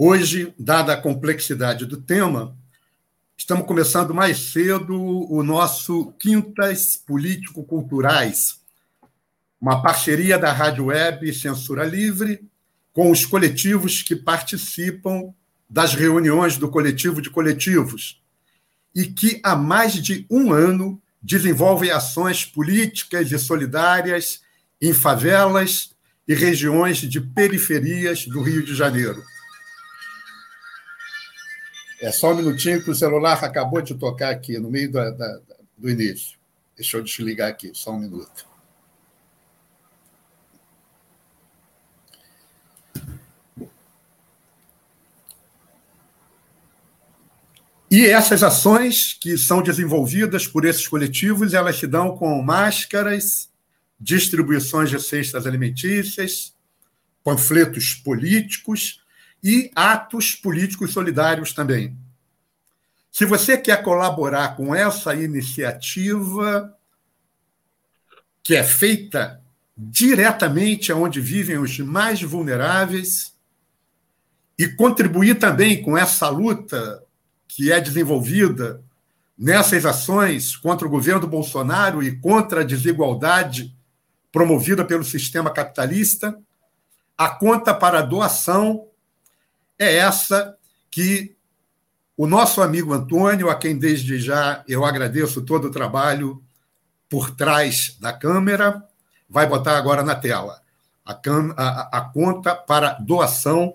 Hoje, dada a complexidade do tema, estamos começando mais cedo o nosso Quintas Político-Culturais, uma parceria da Rádio Web Censura Livre com os coletivos que participam das reuniões do Coletivo de Coletivos e que há mais de um ano desenvolvem ações políticas e solidárias em favelas e regiões de periferias do Rio de Janeiro. É só um minutinho que o celular acabou de tocar aqui, no meio da, da, do início. Deixa eu desligar aqui, só um minuto. E essas ações que são desenvolvidas por esses coletivos, elas se dão com máscaras, distribuições de cestas alimentícias, panfletos políticos e atos políticos solidários também. Se você quer colaborar com essa iniciativa, que é feita diretamente onde vivem os mais vulneráveis, e contribuir também com essa luta que é desenvolvida nessas ações contra o governo Bolsonaro e contra a desigualdade promovida pelo sistema capitalista, a conta para doação é essa que o nosso amigo Antônio, a quem desde já eu agradeço todo o trabalho por trás da câmera, vai botar agora na tela. A, a, a conta para doação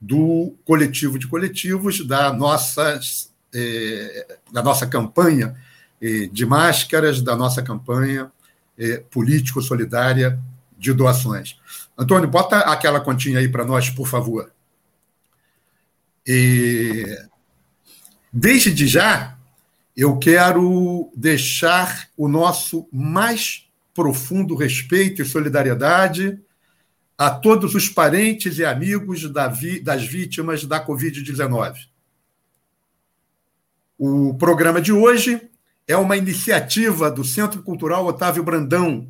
do coletivo de coletivos da, nossas, eh, da nossa campanha eh, de máscaras, da nossa campanha eh, político-solidária de doações. Antônio, bota aquela continha aí para nós, por favor. E, desde já, eu quero deixar o nosso mais profundo respeito e solidariedade a todos os parentes e amigos das vítimas da Covid-19. O programa de hoje é uma iniciativa do Centro Cultural Otávio Brandão,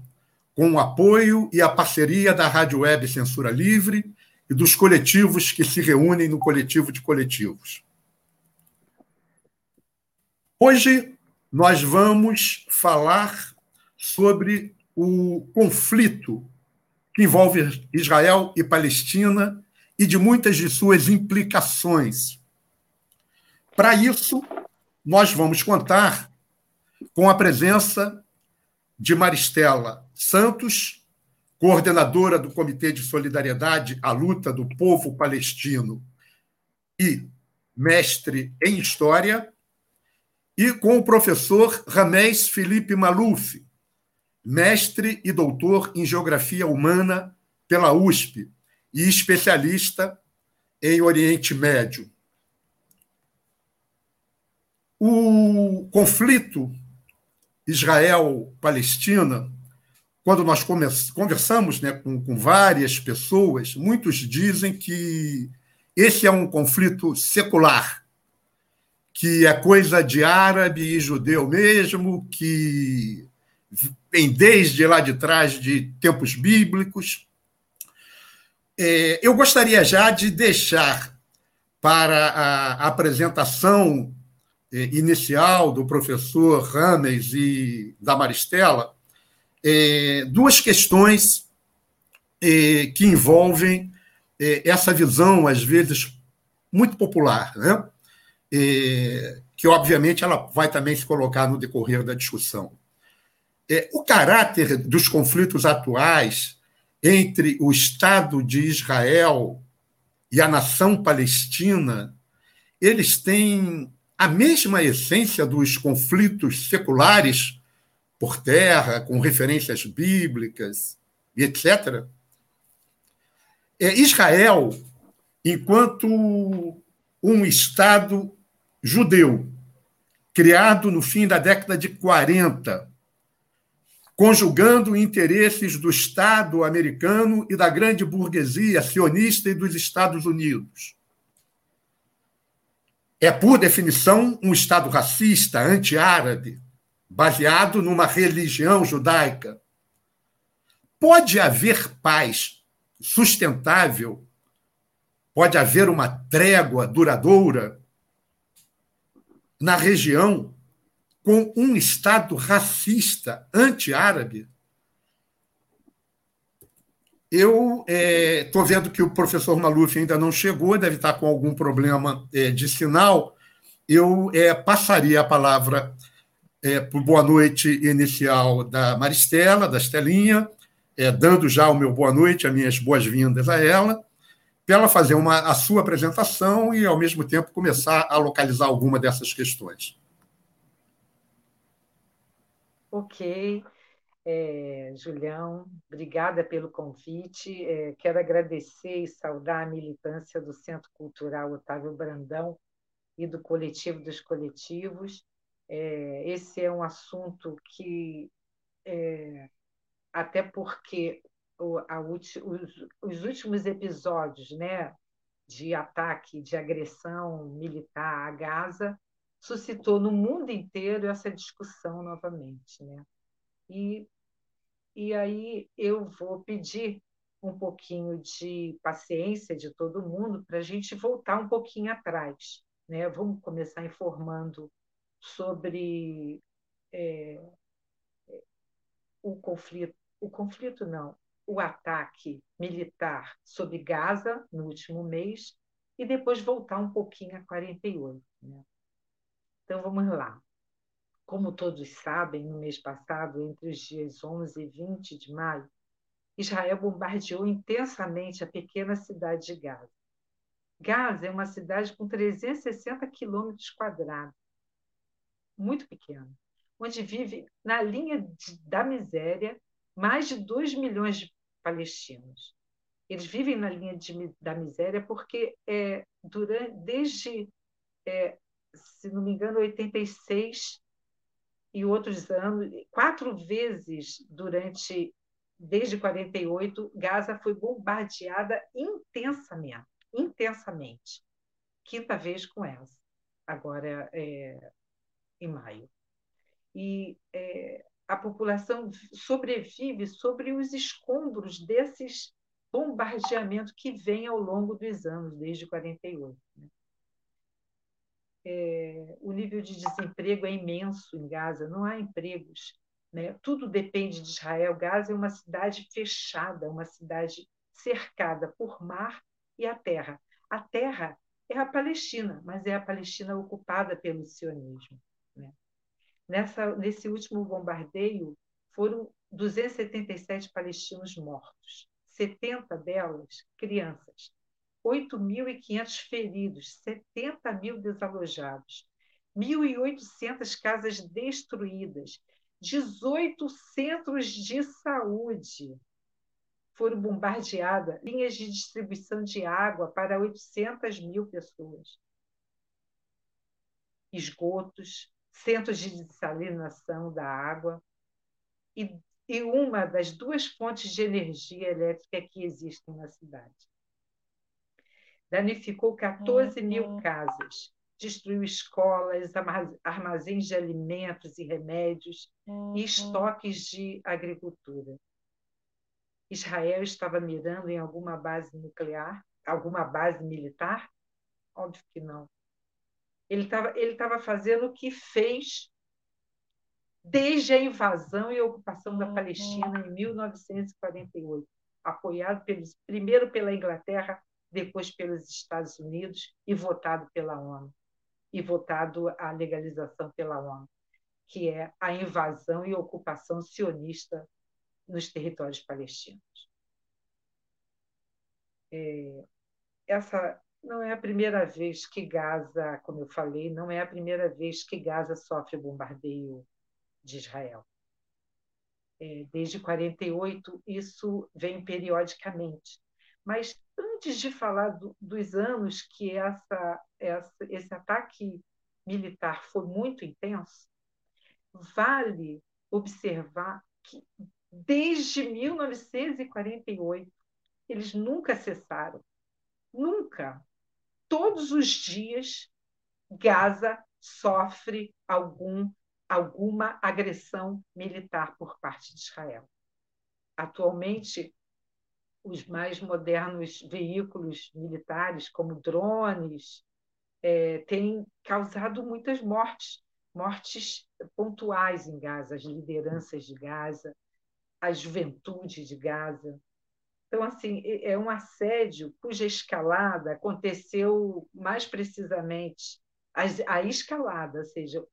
com o apoio e a parceria da Rádio Web Censura Livre e dos coletivos que se reúnem no coletivo de coletivos. Hoje nós vamos falar sobre o conflito que envolve Israel e Palestina e de muitas de suas implicações. Para isso, nós vamos contar com a presença de Maristela Santos, coordenadora do Comitê de Solidariedade à Luta do Povo Palestino e mestre em História, e com o professor Ramés Felipe Maluf, mestre e doutor em Geografia Humana pela USP e especialista em Oriente Médio. O conflito Israel-Palestina quando nós conversamos né, com, com várias pessoas, muitos dizem que esse é um conflito secular, que é coisa de árabe e judeu mesmo, que vem desde lá de trás de tempos bíblicos. É, eu gostaria já de deixar para a apresentação é, inicial do professor Rames e da Maristela é, duas questões é, que envolvem é, essa visão, às vezes, muito popular, né? É, que, obviamente, ela vai também se colocar no decorrer da discussão. É, o caráter dos conflitos atuais entre o Estado de Israel e a nação palestina, eles têm a mesma essência dos conflitos seculares por terra, com referências bíblicas etc. É, Israel enquanto um Estado judeu, criado no fim da década de 40, conjugando interesses do Estado americano e da grande burguesia sionista e dos Estados Unidos. É, por definição, um Estado racista, anti-árabe, baseado numa religião judaica. Pode haver paz sustentável? Pode haver uma trégua duradoura na região com um Estado racista, anti-árabe? Eu estou é, vendo que o professor Maluf ainda não chegou, deve estar com algum problema é, de sinal. Eu é, passaria a palavra é, por boa noite inicial da Maristela, da Estelinha, é, dando já o meu boa noite, as minhas boas-vindas a ela, para ela fazer uma, a sua apresentação e, ao mesmo tempo, começar a localizar alguma dessas questões. Ok. É, Julião, obrigada pelo convite. É, quero agradecer e saudar a militância do Centro Cultural Otávio Brandão e do Coletivo dos Coletivos. É, esse é um assunto que, é, até porque o, a, os, os últimos episódios né, de ataque, de agressão militar a Gaza, suscitou no mundo inteiro essa discussão novamente. Né? E, e aí eu vou pedir um pouquinho de paciência de todo mundo para a gente voltar um pouquinho atrás. Né? Vamos começar informando sobre é, o conflito, o conflito não, o ataque militar sobre Gaza no último mês e depois voltar um pouquinho a 48. Né? Então, vamos lá. Como todos sabem, no mês passado, entre os dias 11 e 20 de maio, Israel bombardeou intensamente a pequena cidade de Gaza. Gaza é uma cidade com 360 quilômetros quadrados, muito pequena, onde vive, na linha de, da miséria, mais de 2 milhões de palestinos. Eles vivem na linha de, da miséria porque, é, durante, desde é, se não me engano, 86 e outros anos, quatro vezes durante, desde 48, Gaza foi bombardeada intensamente, intensamente. Quinta vez com essa, agora é, em maio. E é, a população sobrevive sobre os escombros desses bombardeamentos que vêm ao longo dos anos, desde 48. Né? é, o nível de desemprego é imenso em Gaza, não há empregos. Né? Tudo depende de Israel. Gaza é uma cidade fechada, uma cidade cercada por mar e a terra. A terra é a Palestina, mas é a Palestina ocupada pelo sionismo. Nessa, nesse último bombardeio, foram 277 palestinos mortos, 70 delas crianças. 8.500 feridos, 70 mil desalojados, 1.800 casas destruídas, 18 centros de saúde foram bombardeadas, linhas de distribuição de água para 800 mil pessoas, esgotos, centros de desalinação da água e, e uma das duas fontes de energia elétrica que existem na cidade danificou 14 mil uhum. casas, destruiu escolas, armazéns de alimentos e remédios uhum. e estoques de agricultura. Israel estava mirando em alguma base nuclear, alguma base militar? Óbvio que não. Ele estava ele estava fazendo o que fez desde a invasão e ocupação da Palestina em 1948, apoiado pelos, primeiro pela Inglaterra depois pelos Estados Unidos e votado pela ONU, e votado a legalização pela ONU, que é a invasão e ocupação sionista nos territórios palestinos. É, essa não é a primeira vez que Gaza, como eu falei, não é a primeira vez que Gaza sofre bombardeio de Israel. É, desde 48 isso vem periodicamente Mas antes de falar do, dos anos que essa, essa, esse ataque militar foi muito intenso, vale observar que desde 1948 eles nunca cessaram, nunca. Todos os dias Gaza sofre algum alguma agressão militar por parte de Israel. Atualmente, os mais modernos veículos militares, como drones, é, têm causado muitas mortes, mortes pontuais em Gaza, as lideranças de Gaza, a juventude de Gaza. Então, assim, é um assédio cuja escalada aconteceu mais precisamente a, escalada, ou seja,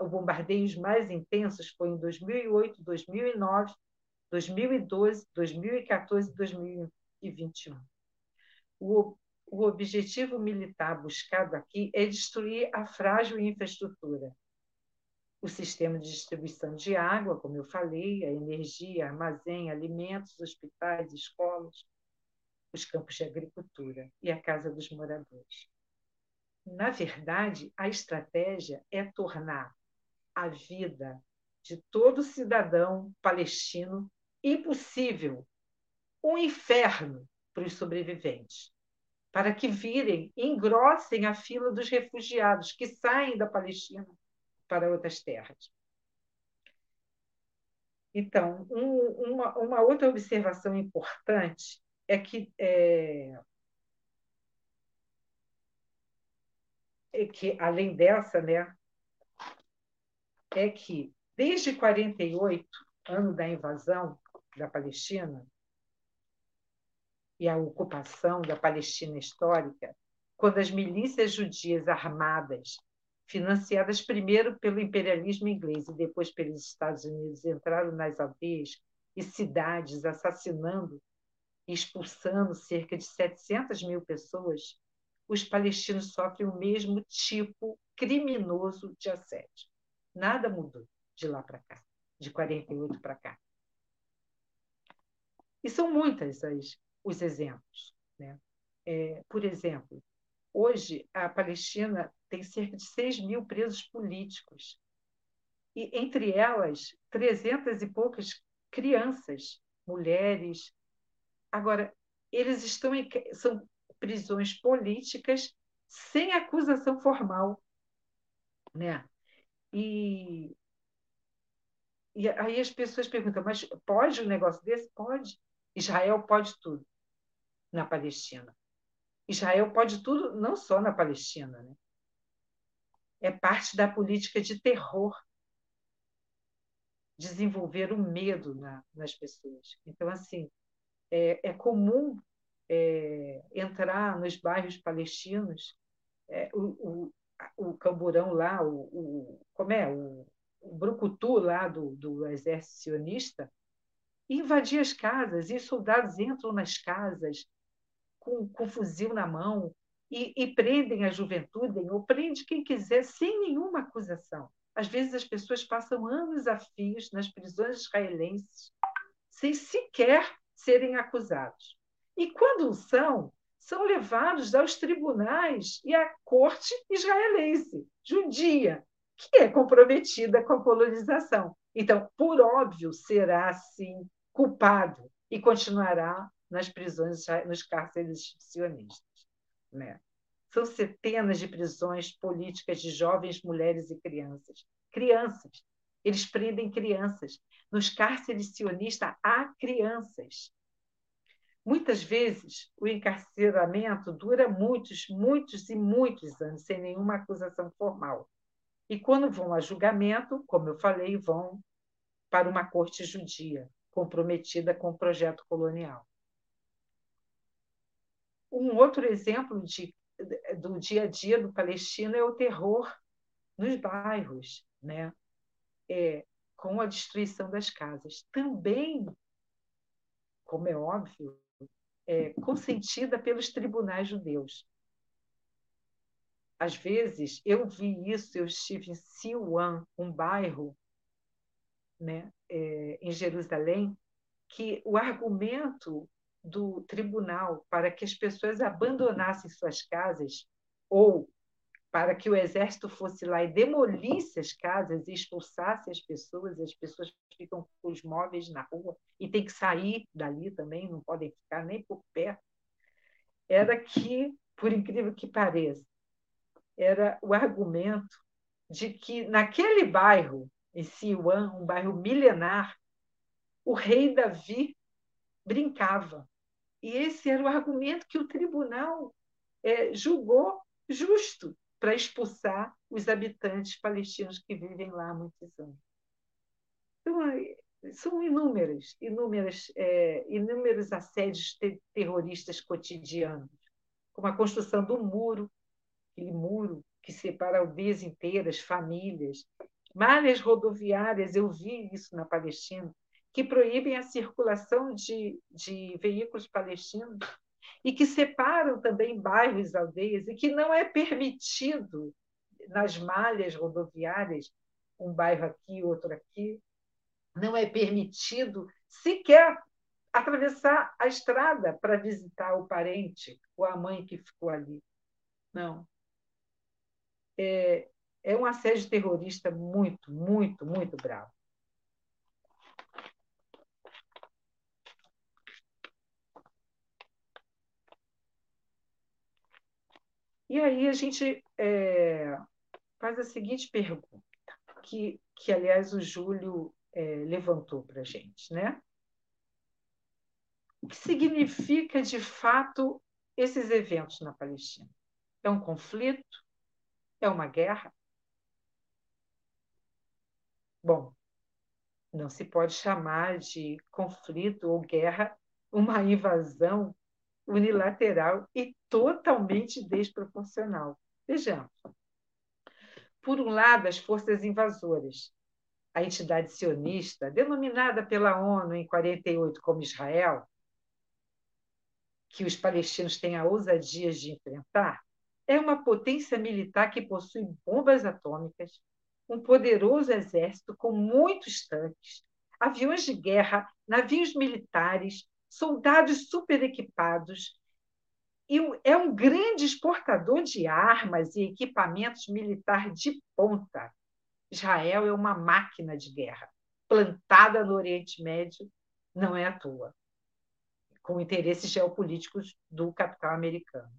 os bombardeios mais intensos foi em 2008, 2009 2012, 2014 e 2021. O, o objetivo militar buscado aqui é destruir a frágil infraestrutura. O sistema de distribuição de água, como eu falei, a energia, armazém, alimentos, hospitais, escolas, os campos de agricultura e a casa dos moradores. Na verdade, a estratégia é tornar a vida de todo cidadão palestino impossível, um inferno para os sobreviventes, para que virem, engrossem a fila dos refugiados que saem da Palestina para outras terras. Então, um, uma, uma, outra observação importante é que, é, é que além dessa, né, é que desde 48, ano da invasão, da Palestina e a ocupação da Palestina histórica, quando as milícias judias armadas, financiadas primeiro pelo imperialismo inglês e depois pelos Estados Unidos, entraram nas aldeias e cidades, assassinando e expulsando cerca de 700 mil pessoas, os palestinos sofrem o mesmo tipo criminoso de assédio. Nada mudou de lá para cá, de 48 para cá. E são muitas as, os exemplos. Né? É, por exemplo, hoje a Palestina tem cerca de 6 mil presos políticos, e entre elas, 300 e poucas crianças, mulheres. Agora, eles estão em são prisões políticas sem acusação formal. Né? E, e aí as pessoas perguntam, mas pode um negócio desse? Pode. Israel pode tudo na Palestina. Israel pode tudo não só na Palestina. Né? É parte da política de terror desenvolver o medo na, nas pessoas. Então, assim, é, é comum é, entrar nos bairros palestinos, é, o, o, o camburão lá, o, o, como é? O, o brucutu lá do, do exército sionista, invadir as casas, e soldados entram nas casas com, com fuzil na mão e, e prendem a juventude, ou prende quem quiser, sem nenhuma acusação. Às vezes as pessoas passam anos a fios nas prisões israelenses sem sequer serem acusados. E quando são, são levados aos tribunais e à corte israelense, judia, que é comprometida com a colonização. Então, por óbvio, será sim culpado e continuará nas prisões, nos cárceres sionistas. Né? São centenas de prisões políticas de jovens mulheres e crianças. Crianças. Eles prendem crianças. Nos cárceres sionistas há crianças. Muitas vezes o encarceramento dura muitos, muitos e muitos anos, sem nenhuma acusação formal. E quando vão a julgamento, como eu falei, vão para uma corte judia, comprometida com o projeto colonial. Um outro exemplo de, do dia a dia do palestino é o terror nos bairros, né? É, com a destruição das casas. Também, como é óbvio, é, consentida pelos tribunais judeus. Às vezes, eu vi isso, eu estive em Silwan, um bairro né, é, em Jerusalém, que o argumento do tribunal para que as pessoas abandonassem suas casas ou para que o exército fosse lá e demolisse as casas e expulsasse as pessoas, as pessoas ficam com os móveis na rua e tem que sair dali também, não podem ficar nem por perto, era que, por incrível que pareça, era o argumento de que naquele bairro, em Siuan, um bairro milenar, o rei Davi brincava. E esse era o argumento que o tribunal é, julgou justo para expulsar os habitantes palestinos que vivem lá há muitos anos. Então, é, são inúmeras, inúmeras, é, inúmeros assédios te terroristas cotidianos, como a construção do muro, aquele muro que separa aldeias inteiras, famílias, malhas rodoviárias, eu vi isso na Palestina, que proíbem a circulação de, de veículos palestinos e que separam também bairros, aldeias, e que não é permitido nas malhas rodoviárias, um bairro aqui, outro aqui, não é permitido sequer atravessar a estrada para visitar o parente ou a mãe que ficou ali. Não. É, é um assédio terrorista muito, muito, muito bravo. E aí a gente é, faz a seguinte pergunta, que, que aliás o Júlio é, levantou para a gente, né? O que significa de fato esses eventos na Palestina? É um conflito? É uma guerra? Bom, não se pode chamar de conflito ou guerra uma invasão unilateral e totalmente desproporcional. Vejamos. Por um lado, as forças invasoras, a entidade sionista, denominada pela ONU em 48 como Israel, que os palestinos têm a ousadia de enfrentar, é uma potência militar que possui bombas atômicas, um poderoso exército com muitos tanques, aviões de guerra, navios militares, soldados super equipados, e é um grande exportador de armas e equipamentos militares de ponta. Israel é uma máquina de guerra, plantada no Oriente Médio, não é à toa, com interesses geopolíticos do capital americano.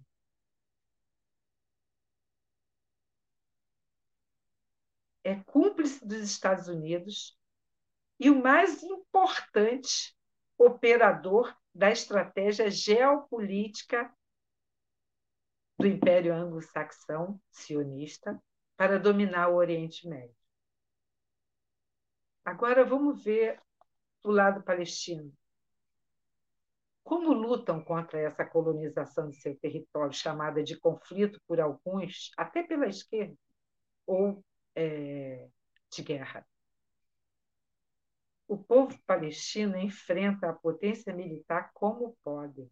É cúmplice dos Estados Unidos e o mais importante operador da estratégia geopolítica do Império Anglo-Saxão sionista para dominar o Oriente Médio. Agora vamos ver o lado palestino. Como lutam contra essa colonização de seu território, chamada de conflito por alguns, até pela esquerda, ou é, de guerra? O povo palestino enfrenta a potência militar como pode,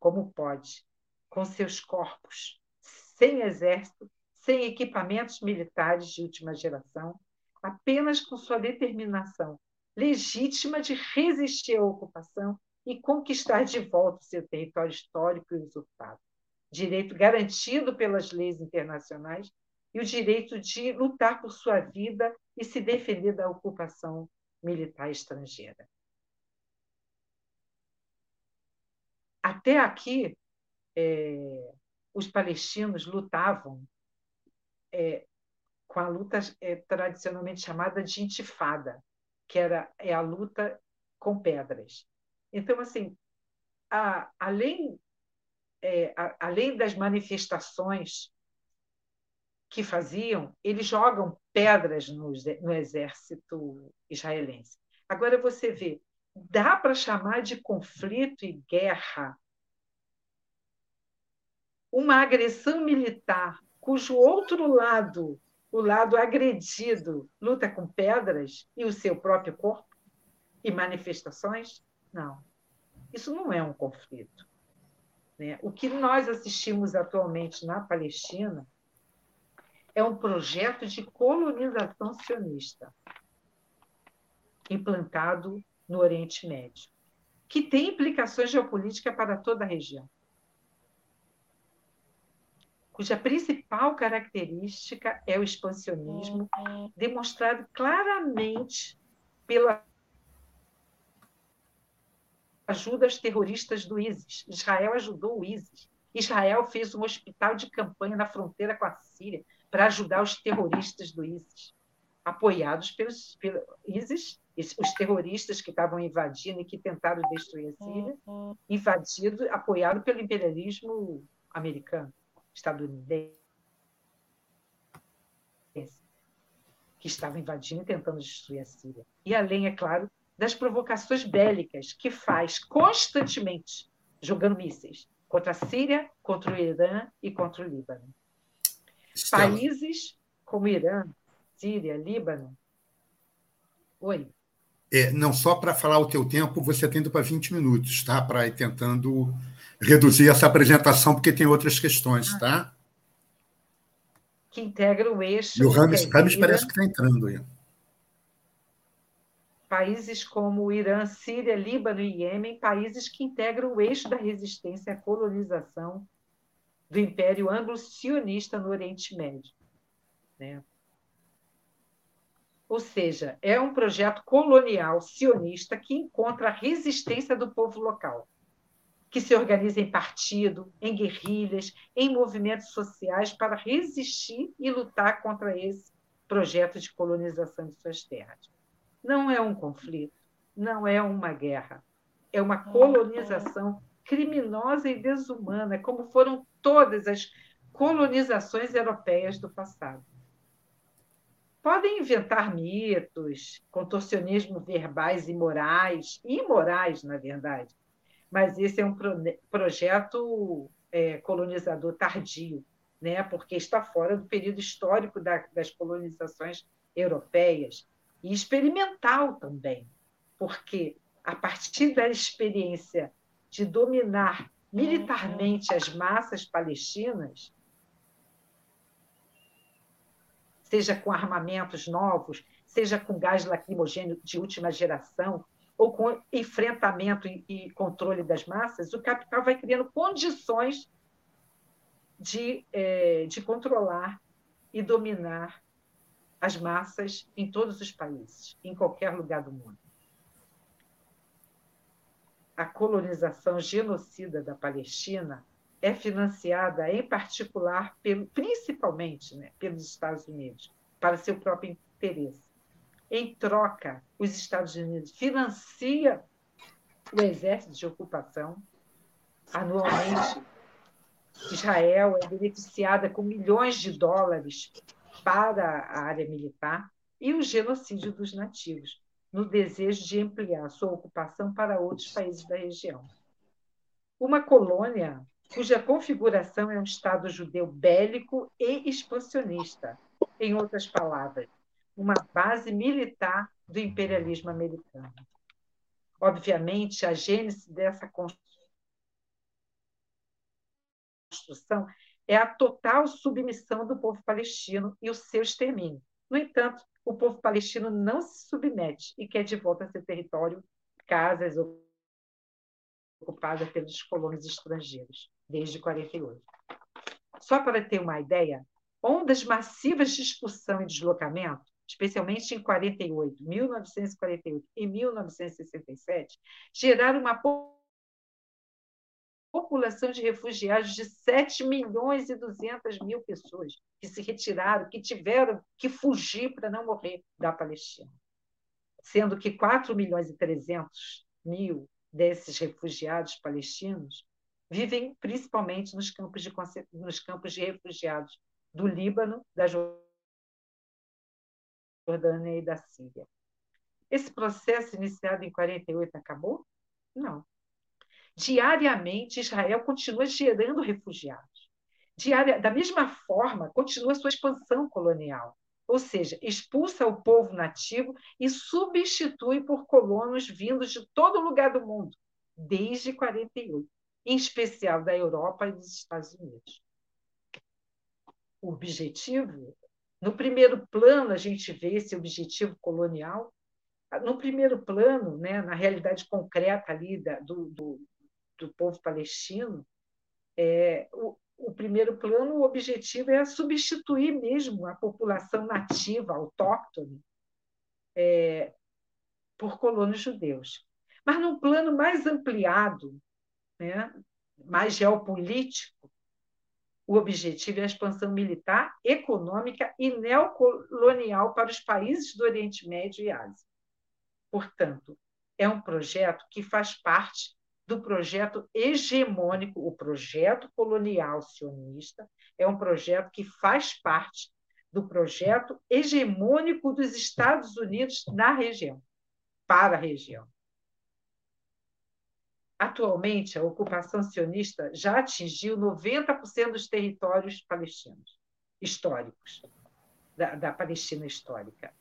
como pode, com seus corpos, sem exército, sem equipamentos militares de última geração, apenas com sua determinação legítima de resistir à ocupação e conquistar de volta o seu território histórico e usurpado. Direito garantido pelas leis internacionais e o direito de lutar por sua vida e se defender da ocupação militar estrangeira. Até aqui, é, os palestinos lutavam é, com a luta é, tradicionalmente chamada de intifada, que era é a luta com pedras. Então, assim, a, além, é, a, além das manifestações que faziam, eles jogam pedras no, no exército israelense. Agora você vê, dá para chamar de conflito e guerra uma agressão militar cujo outro lado, o lado agredido, luta com pedras e o seu próprio corpo e manifestações? Não. Isso não é um conflito. Né? O que nós assistimos atualmente na Palestina é um projeto de colonização sionista implantado no Oriente Médio, que tem implicações geopolíticas para toda a região, cuja principal característica é o expansionismo, demonstrado claramente pela ajuda aos terroristas do ISIS. Israel ajudou o ISIS. Israel fez um hospital de campanha na fronteira com a Síria para ajudar os terroristas do ISIS, apoiados pelos, pelo ISIS, os terroristas que estavam invadindo e que tentaram destruir a Síria, invadido, apoiado pelo imperialismo americano, estadunidense, que estava invadindo e tentando destruir a Síria. E além, é claro, das provocações bélicas que faz constantemente, jogando mísseis contra a Síria, contra o Irã e contra o Líbano. Estela. Países como Irã, Síria, Líbano. Oi. É, não só para falar o teu tempo, você tem para 20 minutos, tá? Para ir tentando reduzir essa apresentação, porque tem outras questões, ah. tá? Que integra o eixo. E o Rames, Rames parece que está entrando aí países como Irã, Síria, Líbano e Iêmen, países que integram o eixo da resistência à colonização do Império Anglo-Sionista no Oriente Médio. Né? Ou seja, é um projeto colonial sionista que encontra a resistência do povo local, que se organiza em partido, em guerrilhas, em movimentos sociais para resistir e lutar contra esse projeto de colonização de suas terras. Não é um conflito, não é uma guerra, é uma colonização criminosa e desumana, como foram todas as colonizações europeias do passado. Podem inventar mitos, contorcionismo verbais e morais, imorais, na verdade, mas esse é um pro projeto é, colonizador tardio, né? porque está fora do período histórico da, das colonizações europeias e experimental também, porque a partir da experiência de dominar militarmente as massas palestinas, seja com armamentos novos, seja com gás lacrimogêneo de última geração, ou com enfrentamento e controle das massas, o capital vai criando condições de, é, de controlar e dominar as massas em todos os países, em qualquer lugar do mundo. A colonização genocida da Palestina é financiada, em particular, pelo, principalmente né, pelos Estados Unidos, para seu próprio interesse. Em troca, os Estados Unidos financiam o exército de ocupação anualmente. Israel é beneficiada com milhões de dólares para a área militar e o genocídio dos nativos, no desejo de ampliar sua ocupação para outros países da região. Uma colônia cuja configuração é um Estado judeu bélico e expansionista, em outras palavras, uma base militar do imperialismo americano. Obviamente, a gênese dessa construção é a total submissão do povo palestino e o seu extermínio. No entanto, o povo palestino não se submete e quer de volta seu território, casas ocupadas pelos colonos estrangeiros, desde 48. Só para ter uma ideia, ondas massivas de expulsão e deslocamento, especialmente em 48, 1948 e 1967, geraram uma população de refugiados de 7 milhões e 200 mil pessoas que se retiraram, que tiveram que fugir para não morrer da Palestina. Sendo que 4 milhões e 300 mil desses refugiados palestinos vivem principalmente nos campos de, nos campos de refugiados do Líbano, da Jordânia e da Síria. Esse processo iniciado em 48 acabou? Não. Diariamente, Israel continua gerando refugiados. Diária, da mesma forma, continua sua expansão colonial, ou seja, expulsa o povo nativo e substitui por colonos vindos de todo lugar do mundo, desde 48, em especial da Europa e dos Estados Unidos. O objetivo, no primeiro plano, a gente vê esse objetivo colonial no primeiro plano, né, na realidade concreta ali da, do, do, do povo palestino, é, o, o primeiro plano, o objetivo é substituir mesmo a população nativa, autóctone, é, por colonos judeus. Mas num plano mais ampliado, né, mais geopolítico, o objetivo é a expansão militar, econômica e neocolonial para os países do Oriente Médio e Ásia. Portanto, é um projeto que faz parte do projeto hegemônico, o projeto colonial sionista, é um projeto que faz parte do projeto hegemônico dos Estados Unidos na região, para a região. Atualmente, a ocupação sionista já atingiu 90% dos territórios palestinos históricos, da, da Palestina histórica.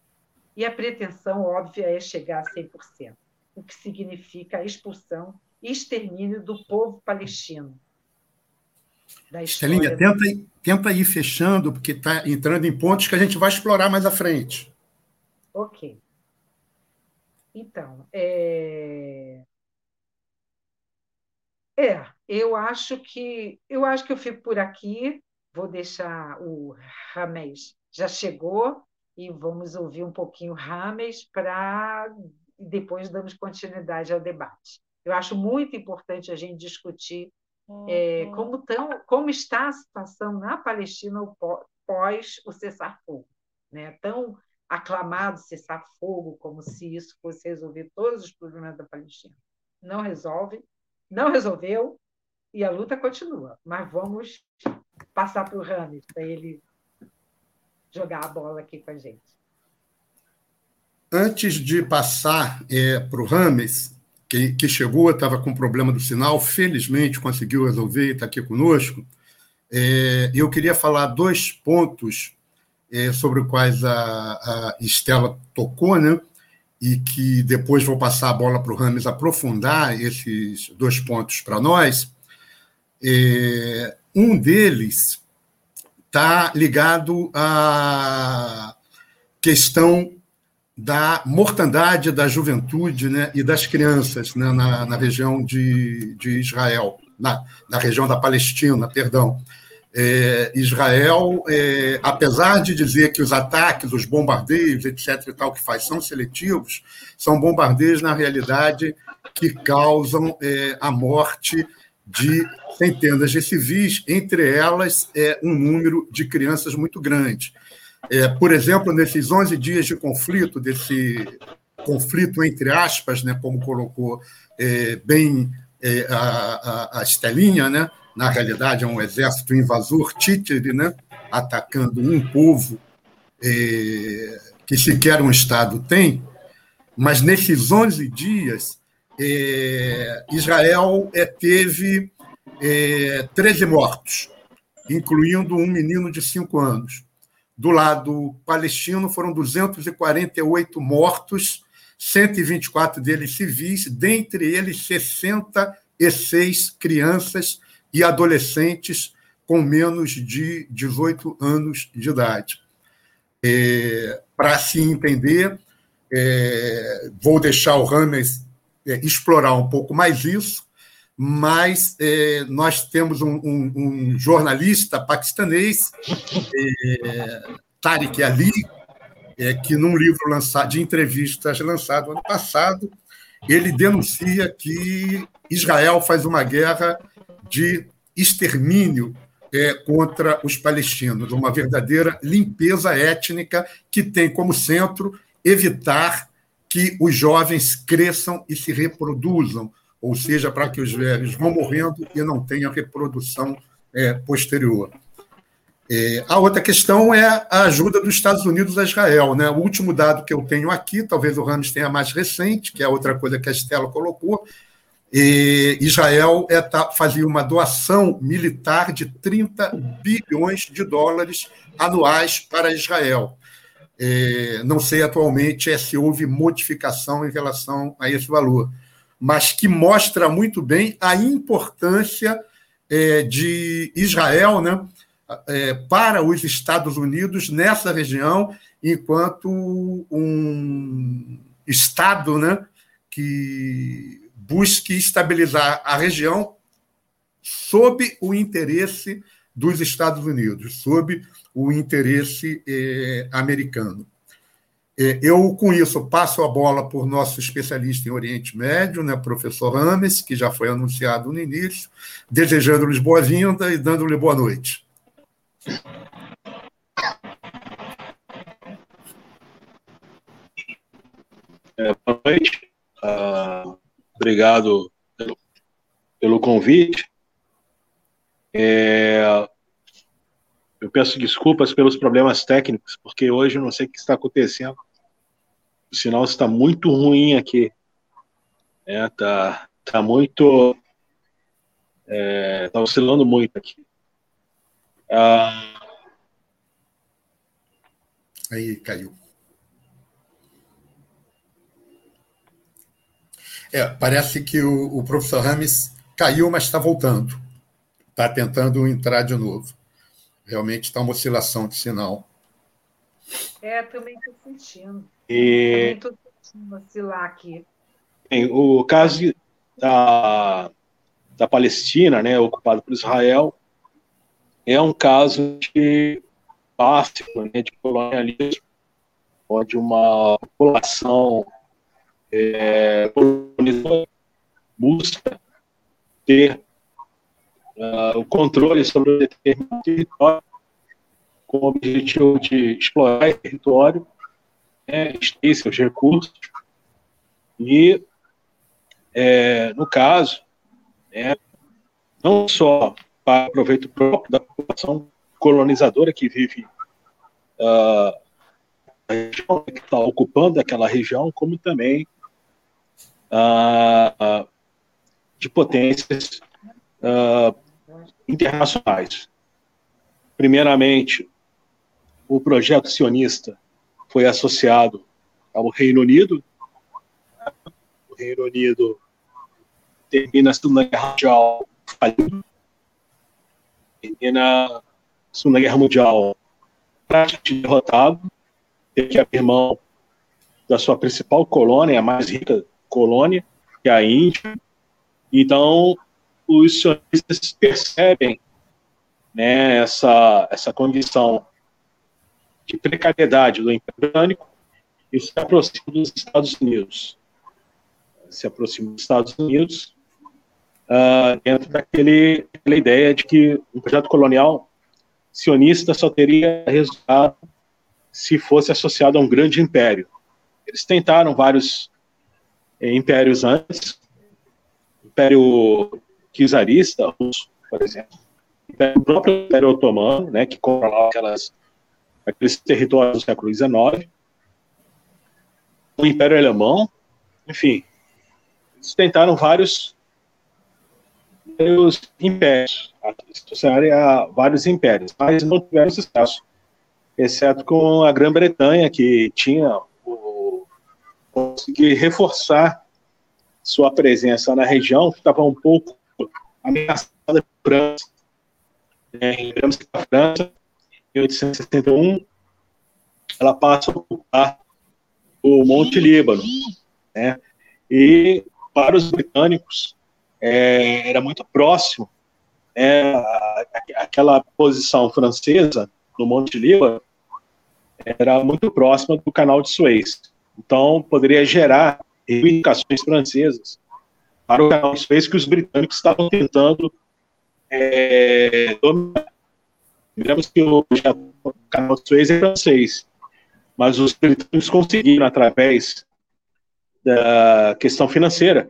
E a pretensão óbvia é chegar a 100%, o que significa a expulsão extermínio do povo palestino. Estelinha, tenta, tenta ir fechando, porque está entrando em pontos que a gente vai explorar mais à frente. Ok. Então, é... é, eu acho que eu acho que eu fico por aqui. Vou deixar o Rames já chegou e vamos ouvir um pouquinho Rames para depois damos continuidade ao debate. Eu acho muito importante a gente discutir é, uhum. como, tão, como está a situação na Palestina pós o cessar-fogo. Né? Tão aclamado cessar-fogo, como se isso fosse resolver todos os problemas da Palestina. Não resolve, não resolveu, e a luta continua. Mas vamos passar para o Rames, para ele jogar a bola aqui com a gente. Antes de passar é, para o Rames, que, que chegou, estava com problema do sinal, felizmente conseguiu resolver e está aqui conosco. É, eu queria falar dois pontos é, sobre os quais a, a Estela tocou, né? e que depois vou passar a bola para o Rames aprofundar esses dois pontos para nós. É, um deles está ligado à questão da mortandade da juventude né, e das crianças né, na, na, região de, de Israel, na, na, região da Palestina, perdão. É, Israel, é, apesar de dizer que os ataques, os bombardeios, etc., e tal, que faz são seletivos, são bombardeios, na realidade, que causam é, a morte de centenas de civis, entre elas é, um número de crianças muito grande. É, por exemplo, nesses 11 dias de conflito, desse conflito entre aspas, né, como colocou é, bem é, a, a, a Estelinha, né, na realidade é um exército invasor títere, né, atacando um povo é, que sequer um Estado tem, mas nesses 11 dias, é, Israel é, teve 13 mortos, incluindo um menino de 5 anos. Do lado palestino, foram 248 mortos, 124 deles civis, dentre eles 66 crianças e adolescentes com menos de 18 anos de idade. É, Para se entender, é, vou deixar o Rames é, explorar um pouco mais isso, mas é, nós temos um, um, um jornalista paquistanês, é, Tariq Ali, é, que num livro lançado, de entrevistas lançado ano passado, ele denuncia que Israel faz uma guerra de extermínio contra os palestinos, uma verdadeira limpeza étnica que tem como centro evitar que os jovens cresçam e se reproduzam, ou seja, para que os velhos vão morrendo e não tenham reprodução é, posterior. É, a outra questão é a ajuda dos Estados Unidos a Israel. Né? O último dado que eu tenho aqui, talvez o Ramos tenha mais recente, que é outra coisa que a Estela colocou, e Israel é, tá, fazia uma doação militar de 30 bilhões de dólares anuais para Israel. É, não sei atualmente é, se houve modificação em relação a esse valor mas que mostra muito bem a importância é, de Israel né, é, para os Estados Unidos nessa região, enquanto um, Estado né, que busque estabilizar a região sob o interesse dos Estados Unidos, sob o interesse eh, americano. Eh, eu, com isso, passo a bola por nosso especialista em Oriente Médio, né, professor Rames, que já foi anunciado no início, desejando-lhes boa-vinda e dando-lhe boa noite. É, boa noite. Uh, obrigado pelo, pelo convite. É, eu peço desculpas pelos problemas técnicos, porque hoje eu não sei o que está acontecendo. O sinal está muito ruim aqui. É, tá, tá muito. É, tá oscilando muito aqui. Ah, Aí, caiu. É, parece que o, o professor Rames caiu, mas está voltando. Está tentando entrar de novo. Realmente está uma oscilação de sinal. É, também estou sentindo. E... Também estou sentindo oscilar aqui. Bem, o caso da, da Palestina, né, ocupado por Israel, é um caso de básico né, de colonialismo, onde uma população é, busca ter uh, o controle sobre o determinado território com o objetivo de explorar esse território, né, extrair seus recursos. E, é, no caso, né, não só para proveito próprio da população colonizadora que vive uh, que está ocupando aquela região, como também uh, de potências uh, internacionais. Primeiramente, o projeto sionista foi associado ao Reino Unido. O Reino Unido termina a Segunda Guerra Mundial falido, termina a Segunda Guerra Mundial praticamente derrotado, teve que abrir mão da sua principal colônia, a mais rica colônia, que é a Índia. Então, os sionistas percebem né, essa, essa condição de precariedade do Império Britânico e se aproxima dos Estados Unidos. Se aproxima dos Estados Unidos uh, dentro daquele, daquela ideia de que um projeto colonial sionista só teria resultado se fosse associado a um grande império. Eles tentaram vários eh, impérios antes, Império Czarista, russo, por exemplo, o próprio Império Otomano, né, que controlava aquelas, aqueles territórios do século XIX, o Império Alemão, enfim, eles tentaram vários, vários impérios, associar a vários impérios, mas não tiveram sucesso exceto com a Grã-Bretanha, que tinha o, conseguir reforçar sua presença na região, que estava um pouco ameaçada pela França. É, a França, em 1861, ela passa a ocupar o Monte Líbano, né? E para os britânicos é, era muito próximo é, aquela posição francesa no Monte Líbano era muito próxima do canal de Suez. Então, poderia gerar reivindicações francesas para o canal Suez que os britânicos estavam tentando é, dominar. Lembramos que o, canal Suez é francês, mas os britânicos conseguiram, através da questão financeira,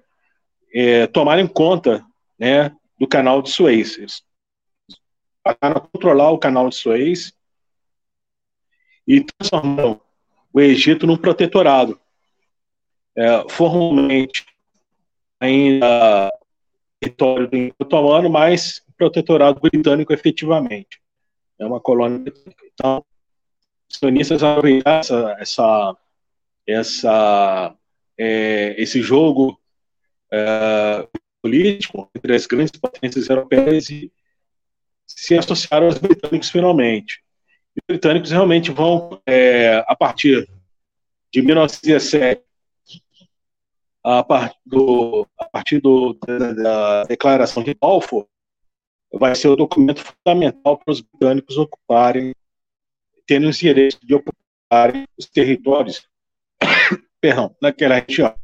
é, tomarem conta né, do canal de Suez. Eles a controlar o canal de Suez e transformaram o Egito num protetorado. É, formalmente, ainda território do Império Otomano, mas protetorado britânico efetivamente. É uma colônia britânica. Então, os sionistas aproveitaram essa, essa, essa, é, esse jogo é, político entre as grandes potências europeias e se associaram aos britânicos finalmente. E os britânicos realmente vão, é, a partir de 1917, a, part, do, a partir do, da, declaração de Balfour, vai ser o documento fundamental para os britânicos ocuparem, terem os direitos de ocuparem os territórios, perdão, naquela região.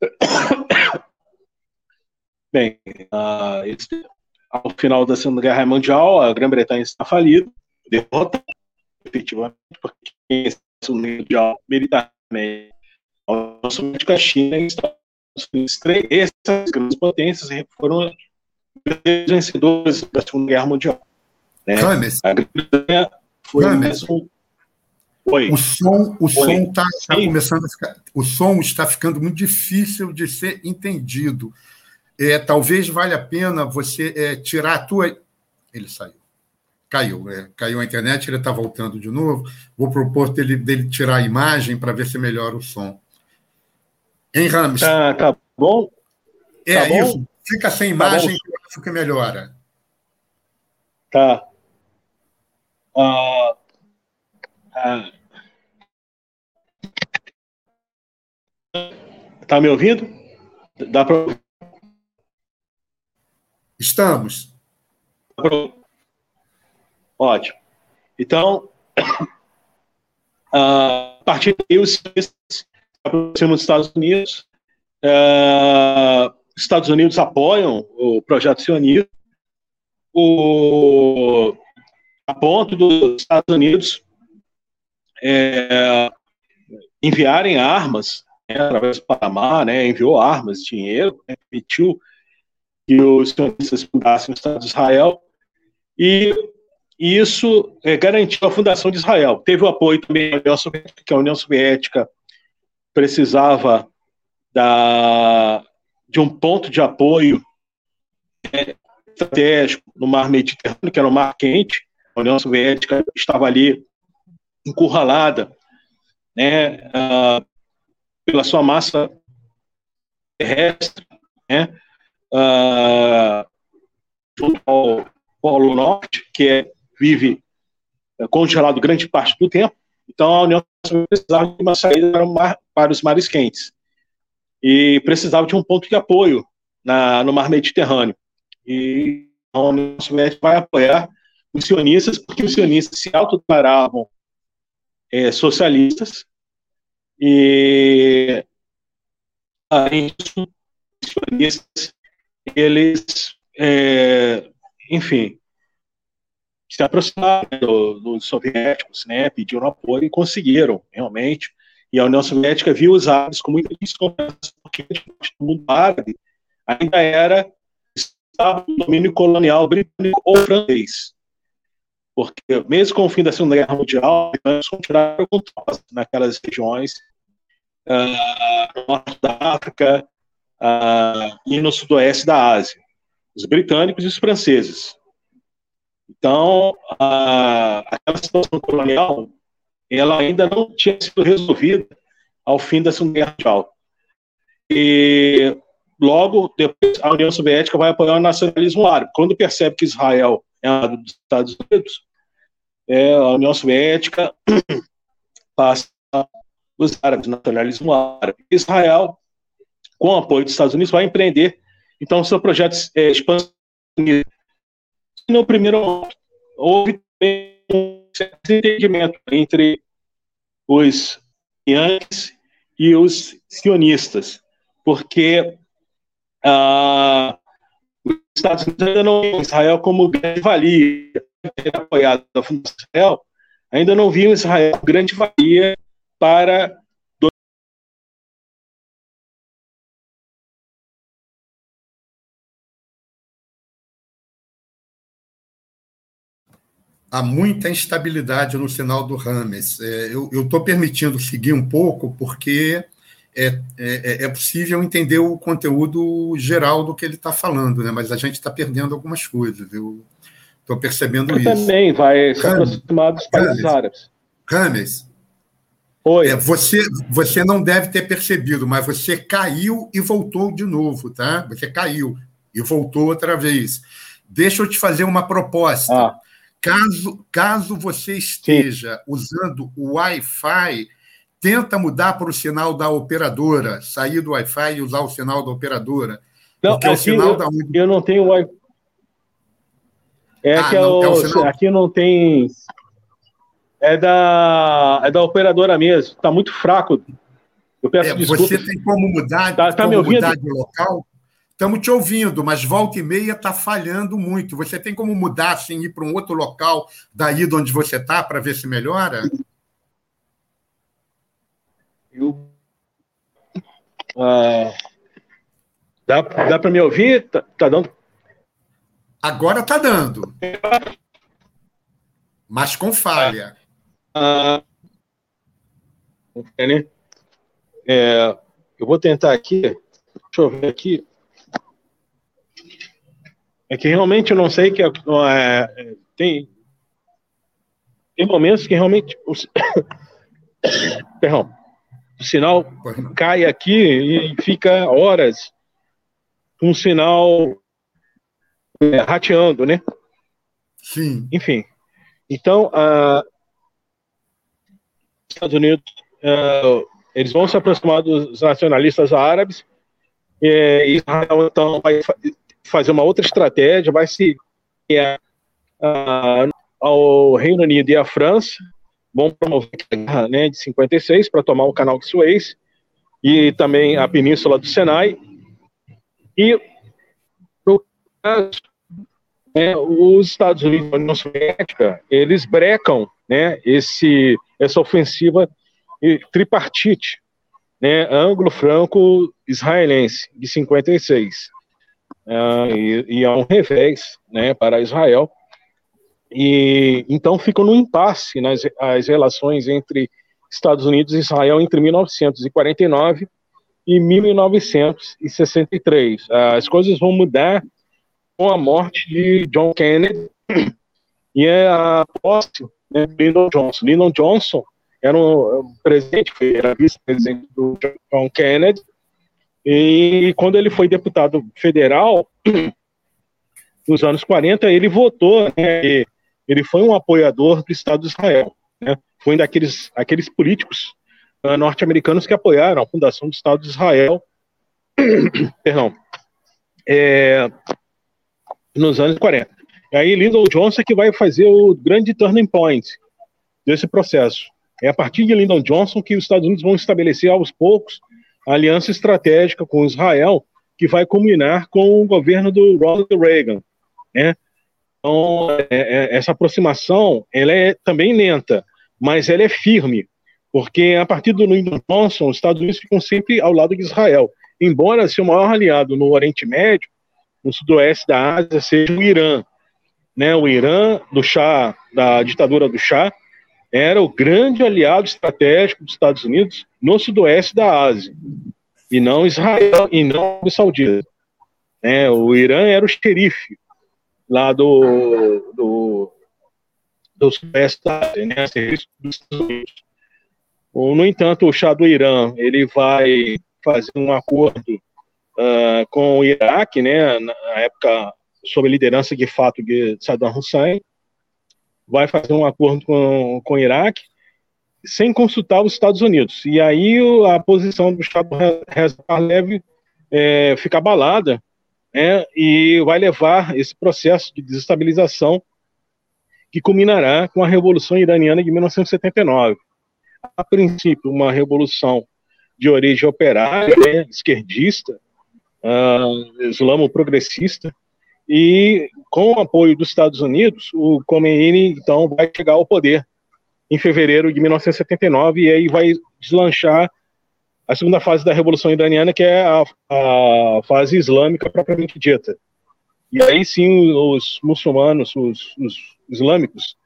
Bem, uh, ao final da Segunda Guerra Mundial, a Grã-Bretanha está falida, derrotada, efetivamente, porque esse Mundial militarmente, a China e Estados Unidos, essas grandes potências foram vencedores da Segunda Guerra Mundial. Né? A Grã-Bretanha foi mesmo Oi. O som, o som está tá começando a ficar, o som está ficando muito difícil de ser entendido. É, talvez valha a pena você é, tirar a tua. Ele saiu. Caiu, é, caiu a internet, ele está voltando de novo. Vou propor dele, dele tirar a imagem para ver se melhora o som. Em Ramos. Tá, tá bom? É tá isso. Bom? Fica sem tá imagem tá que que melhora. Tá. Uh, uh, tá me ouvindo? Dá para Estamos. Ótimo. Então, a partir daí, os aproximam dos Estados Unidos. Uh, Estados Unidos apoiam o projeto sionista, o, a ponto dos Estados Unidos é, enviarem armas né, através do Panamá, né, enviou armas, dinheiro, né, permitiu que os sionistas fundassem o Estado de Israel, e isso é, garantiu a fundação de Israel. Teve o apoio também da União Soviética, que a União Soviética precisava da, de um ponto de apoio é, estratégico no mar Mediterrâneo, que era o mar quente. A União Soviética estava ali encurralada né, uh, pela sua massa terrestre, né, uh, junto ao Polo Norte, que é, vive é, congelado grande parte do tempo. Então, a União precisava de uma saída para, mar, para os mares quentes. E precisava de um ponto de apoio na, no mar Mediterrâneo. E a União Soviética vai apoiar os sionistas, porque os sionistas se autodeclaravam é, socialistas, e além disso, os sionistas eles, é, enfim, se aproximaram dos do soviéticos, né, pediram apoio e conseguiram, realmente. E a União Soviética viu os árabes com muita desconfiança, porque o mundo árabe ainda era estava no domínio colonial britânico ou francês. Porque, mesmo com o fim da Segunda Guerra Mundial, os continuaram com tropas naquelas regiões, uh, no norte da África, uh, e no sudoeste da Ásia, os britânicos e os franceses. Então, uh, aquela situação colonial, ela ainda não tinha sido resolvida ao fim da Segunda Guerra Mundial. E logo depois a União Soviética vai apoiar o nacionalismo árabe. Quando percebe que Israel é um dos Estados Unidos, é, a União Soviética passa os árabes, nacionalismo árabe. Israel com o apoio dos Estados Unidos, vai empreender, então, seu projeto é, expansão. No primeiro houve um certo entendimento entre os Yankees e os sionistas, porque ah, os Estados Unidos ainda não viam Israel como grande valia, apoiado da Fundação Israel, ainda não viam Israel grande valia para há muita instabilidade no sinal do Rames. É, eu estou permitindo seguir um pouco porque é, é, é, é, possível entender o conteúdo geral do que ele está falando, né? mas a gente está perdendo algumas coisas. Eu estou percebendo eu isso. Também vai se aproximar dos países árabes. Rames, Oi. É, você, você não deve ter percebido, mas você caiu e voltou de novo, tá? Você caiu e voltou outra vez. Deixa eu te fazer uma proposta. Ah. Caso, caso você esteja Sim. usando o Wi-Fi, tenta mudar para o sinal da operadora, sair do Wi-Fi e usar o sinal da operadora. Não, porque aqui, o sinal eu, da... eu não tenho Wi-Fi. É ah, que não, eu, é aqui não tem. É da, é da operadora mesmo. Está muito fraco. Eu peço é, desculpas. Você tem como mudar, tá, tá como mudar de local? Estamos te ouvindo, mas volta e meia está falhando muito. Você tem como mudar, assim, ir para um outro local daí de onde você está para ver se melhora? Eu... Ah, dá dá para me ouvir? Tá, tá dando? Agora está dando. Mas com falha. Ah, é, é, eu vou tentar aqui. Deixa eu ver aqui. É que realmente eu não sei que é, é, tem, tem momentos que realmente. O, perdão o sinal cai aqui e fica horas com um sinal é, rateando, né? Sim. Enfim. Então, uh, Estados Unidos, uh, eles vão se aproximar dos nacionalistas árabes. E Israel, então, vai fazer uma outra estratégia, vai se uh, ao Reino Unido e à França, vão promover a guerra né, de 56 para tomar o canal de Suez e também a península do Sinai. E, no caso, né, os Estados Unidos e a União Soviética, eles brecam né, esse, essa ofensiva tripartite, né, anglo-franco-israelense, de 56. Uh, e, e é um revés né, para Israel, e então ficam no impasse nas as relações entre Estados Unidos e Israel entre 1949 e 1963. As coisas vão mudar com a morte de John Kennedy e a posse né, de Lyndon Johnson. Lyndon Johnson era um presidente, era vice-presidente do John Kennedy, e quando ele foi deputado federal, nos anos 40, ele votou né, ele foi um apoiador do Estado de Israel. Né? Foi um daqueles aqueles políticos uh, norte-americanos que apoiaram a fundação do Estado de Israel. Perdão. É, nos anos 40. E aí Lyndon Johnson é que vai fazer o grande turning point desse processo. É a partir de Lyndon Johnson que os Estados Unidos vão estabelecer aos poucos aliança estratégica com Israel, que vai culminar com o governo do Ronald Reagan, né? Então, é, é, essa aproximação, ela é também lenta, mas ela é firme, porque a partir do Lyndon Johnson, os Estados Unidos ficam sempre ao lado de Israel. Embora seu maior aliado no Oriente Médio, no sudoeste da Ásia, seja o Irã. Né, o Irã, do Shah, da ditadura do Shah, era o grande aliado estratégico dos Estados Unidos no sudoeste da Ásia, e não Israel, e não os sauditas. É, o Irã era o xerife, lá do, do, do Sudeste da né, serviço dos Estados Unidos. No entanto, o Shah do Irã ele vai fazer um acordo uh, com o Iraque, né, na época sob a liderança de fato de Saddam Hussein, vai fazer um acordo com, com o Iraque sem consultar os Estados Unidos. E aí a posição do Estado Parlev é, fica abalada né, e vai levar esse processo de desestabilização que culminará com a Revolução Iraniana de 1979. A princípio, uma revolução de origem operária, né, esquerdista, uh, islamo-progressista, e com o apoio dos Estados Unidos, o Khomeini, então, vai chegar ao poder em fevereiro de 1979, e aí vai deslanchar a segunda fase da Revolução Iraniana, que é a, a fase islâmica propriamente dita. E aí sim os muçulmanos, os, os islâmicos,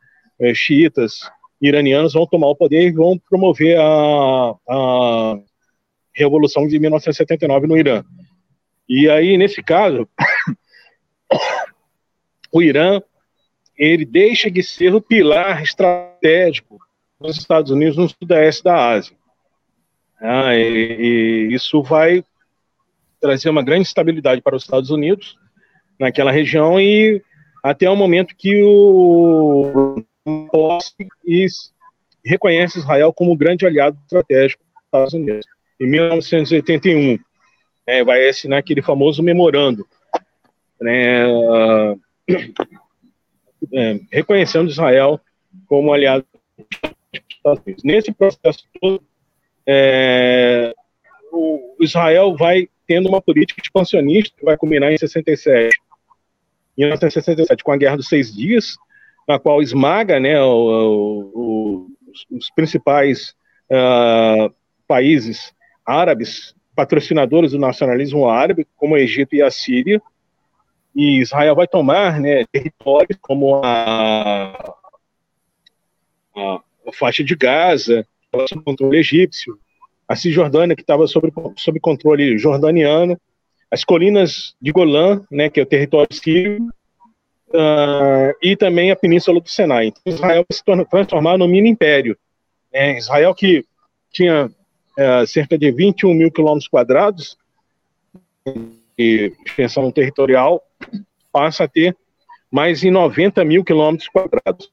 é, xiitas, iranianos vão tomar o poder e vão promover a, a Revolução de 1979 no Irã. E aí, nesse caso, o Irã ele deixa de ser o pilar estratégico dos Estados Unidos no sudeste da Ásia. Ah, e, e isso vai trazer uma grande estabilidade para os Estados Unidos naquela região e até o momento que o reconhece Israel como grande aliado estratégico dos Estados Unidos. Em 1981, é, vai assinar aquele famoso memorando, né, uh, é, reconhecendo Israel como aliado dos Estados Unidos. Nesse processo todo, é, o Israel vai tendo uma política expansionista que vai culminar em 67. Em 1967, com a Guerra dos Seis Dias, na qual esmaga né, o, o, os, principais uh, países árabes, patrocinadores do nacionalismo árabe, como o Egito e a Síria, e Israel vai tomar né, territórios como a, a, a faixa de Gaza, sob controle egípcio, a Cisjordânia, que estava sob, controle jordaniano, as colinas de Golã, né, que é o território sírio, uh, e também a Península do Sinai. Então, Israel se torna, transformar no mini império. Né? Israel que tinha uh, cerca de 21 mil quilômetros quadrados de extensão territorial, passa a ter mais de 90 mil quilômetros quadrados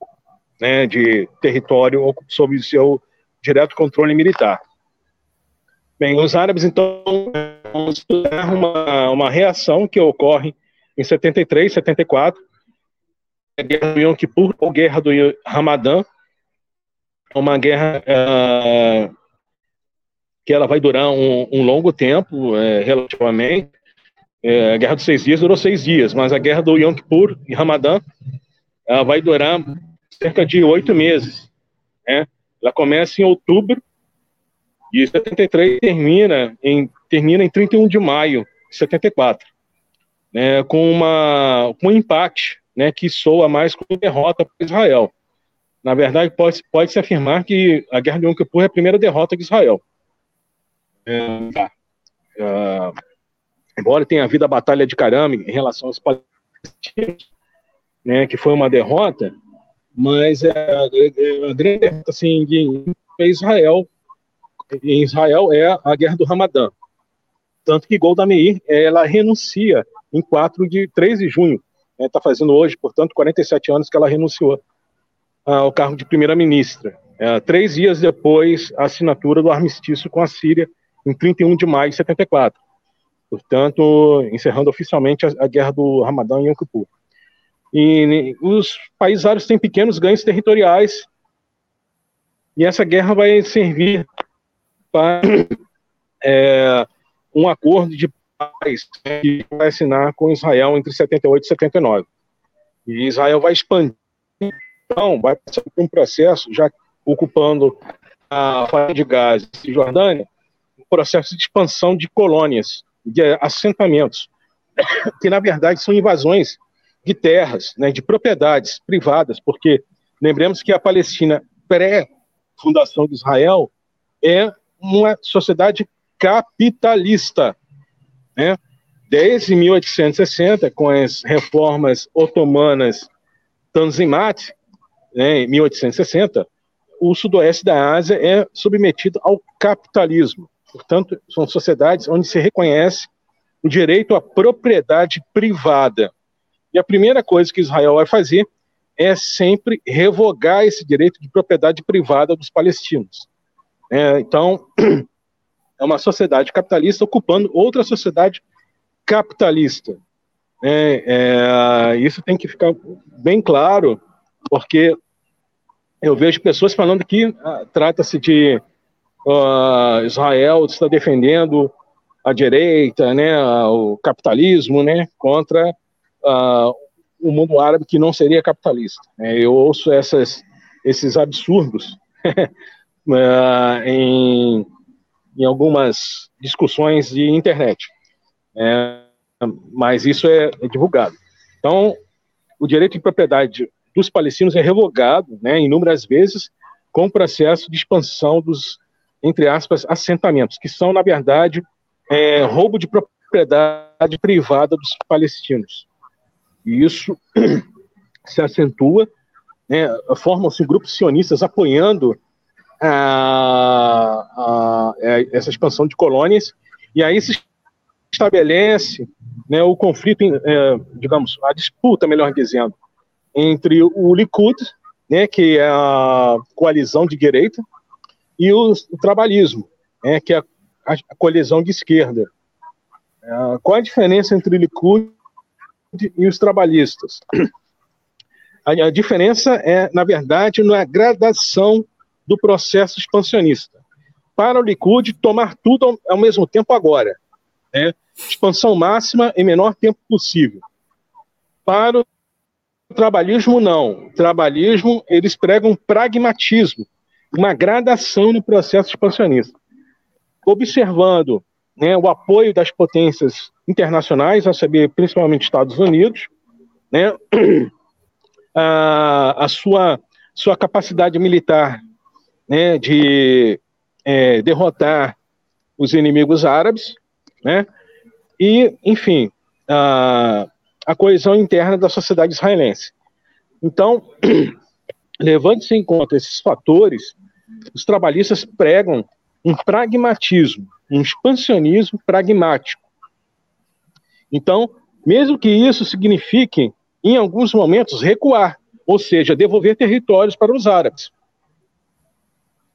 né, de território sob seu direto controle militar. Bem, os árabes, então, uma, uma reação que ocorre em 73, 74, a Guerra do Yom Kippur, ou Guerra do Ramadã, uma guerra uh, que ela vai durar um, um longo tempo, uh, relativamente. Uh, a Guerra dos Seis Dias durou seis dias, mas a Guerra do Yom Kippur e Ramadã vai durar cerca de oito meses. Né? Ela começa em outubro e 73 termina em, termina em 31 de maio de 74, né, com, uma, com um empate né, que soa mais como derrota para Israel. Na verdade, pode, pode afirmar que a Guerra de Yom Kippur é a primeira derrota de Israel. É, tá. Embora tenha havido a Batalha de Carame em relação aos palestinos, né, que foi uma derrota, mas é, é, a grande derrota assim, de Israel em Israel é a Guerra do Ramadã. Tanto que Golda Meir, ela renuncia em 4 de 3 de junho. Está né, fazendo hoje, portanto, 47 anos que ela renunciou ao cargo de primeira-ministra. É, três dias depois, a assinatura do armistício com a Síria, em 31 de maio de 74. Portanto, encerrando oficialmente a, a guerra do Ramadã em Yom Kippur. E os países árabes têm pequenos ganhos territoriais, e essa guerra vai servir para é, um acordo de paz que vai assinar com Israel entre 78 e 79. E Israel vai expandir, então, vai passar por um processo, já ocupando a faixa de Gaza e Jordânia, um processo de expansão de colônias, de assentamentos, que na verdade são invasões de terras, né, de propriedades privadas, porque lembremos que a Palestina pré-fundação de Israel é uma sociedade capitalista. Né? Desde 1860, com as reformas otomanas Tanzimat, né, em 1860, o sudoeste da Ásia é submetido ao capitalismo. Portanto, são sociedades onde se reconhece o direito à propriedade privada. E a primeira coisa que Israel vai fazer é sempre revogar esse direito de propriedade privada dos palestinos. É, então, é uma sociedade capitalista ocupando outra sociedade capitalista. É, é, isso tem que ficar bem claro, porque eu vejo pessoas falando que ah, trata-se de uh, Israel está defendendo a direita, né, o capitalismo, né, contra uh, o mundo árabe que não seria capitalista. É, eu ouço essas, esses absurdos uh, em, em algumas discussões de internet. É, mas isso é, é, divulgado. Então, o direito de propriedade dos palestinos é revogado, né, inúmeras vezes, com o processo de expansão dos, entre aspas, assentamentos, que são, na verdade, é, roubo de propriedade privada dos palestinos. E isso se acentua, né, formam-se grupos sionistas apoiando a, a, é, essa expansão de colônias, e aí se estabelece né, o conflito, é, digamos, a disputa, melhor dizendo, entre o Likud, né, que é a coalizão de direita, e o, o trabalhismo, né, que é a, a coalizão de esquerda. Uh, qual a diferença entre o Likud e os trabalhistas? A, a, diferença é, na verdade, na gradação do processo expansionista. Para o Likud, tomar tudo ao, ao mesmo tempo agora. Né? Expansão máxima em menor tempo possível. Para o trabalhismo, não. O trabalhismo, eles pregam pragmatismo, uma gradação no processo expansionista. Observando né, o apoio das potências internacionais, a saber, principalmente Estados Unidos, né, a, a sua, sua capacidade militar né, de é, derrotar os inimigos árabes, né, e, enfim, a, a coesão interna da sociedade israelense. Então, levando-se em conta esses fatores, os trabalhistas pregam um pragmatismo, um expansionismo pragmático. Então, mesmo que isso signifique, em alguns momentos, recuar, ou seja, devolver territórios para os árabes.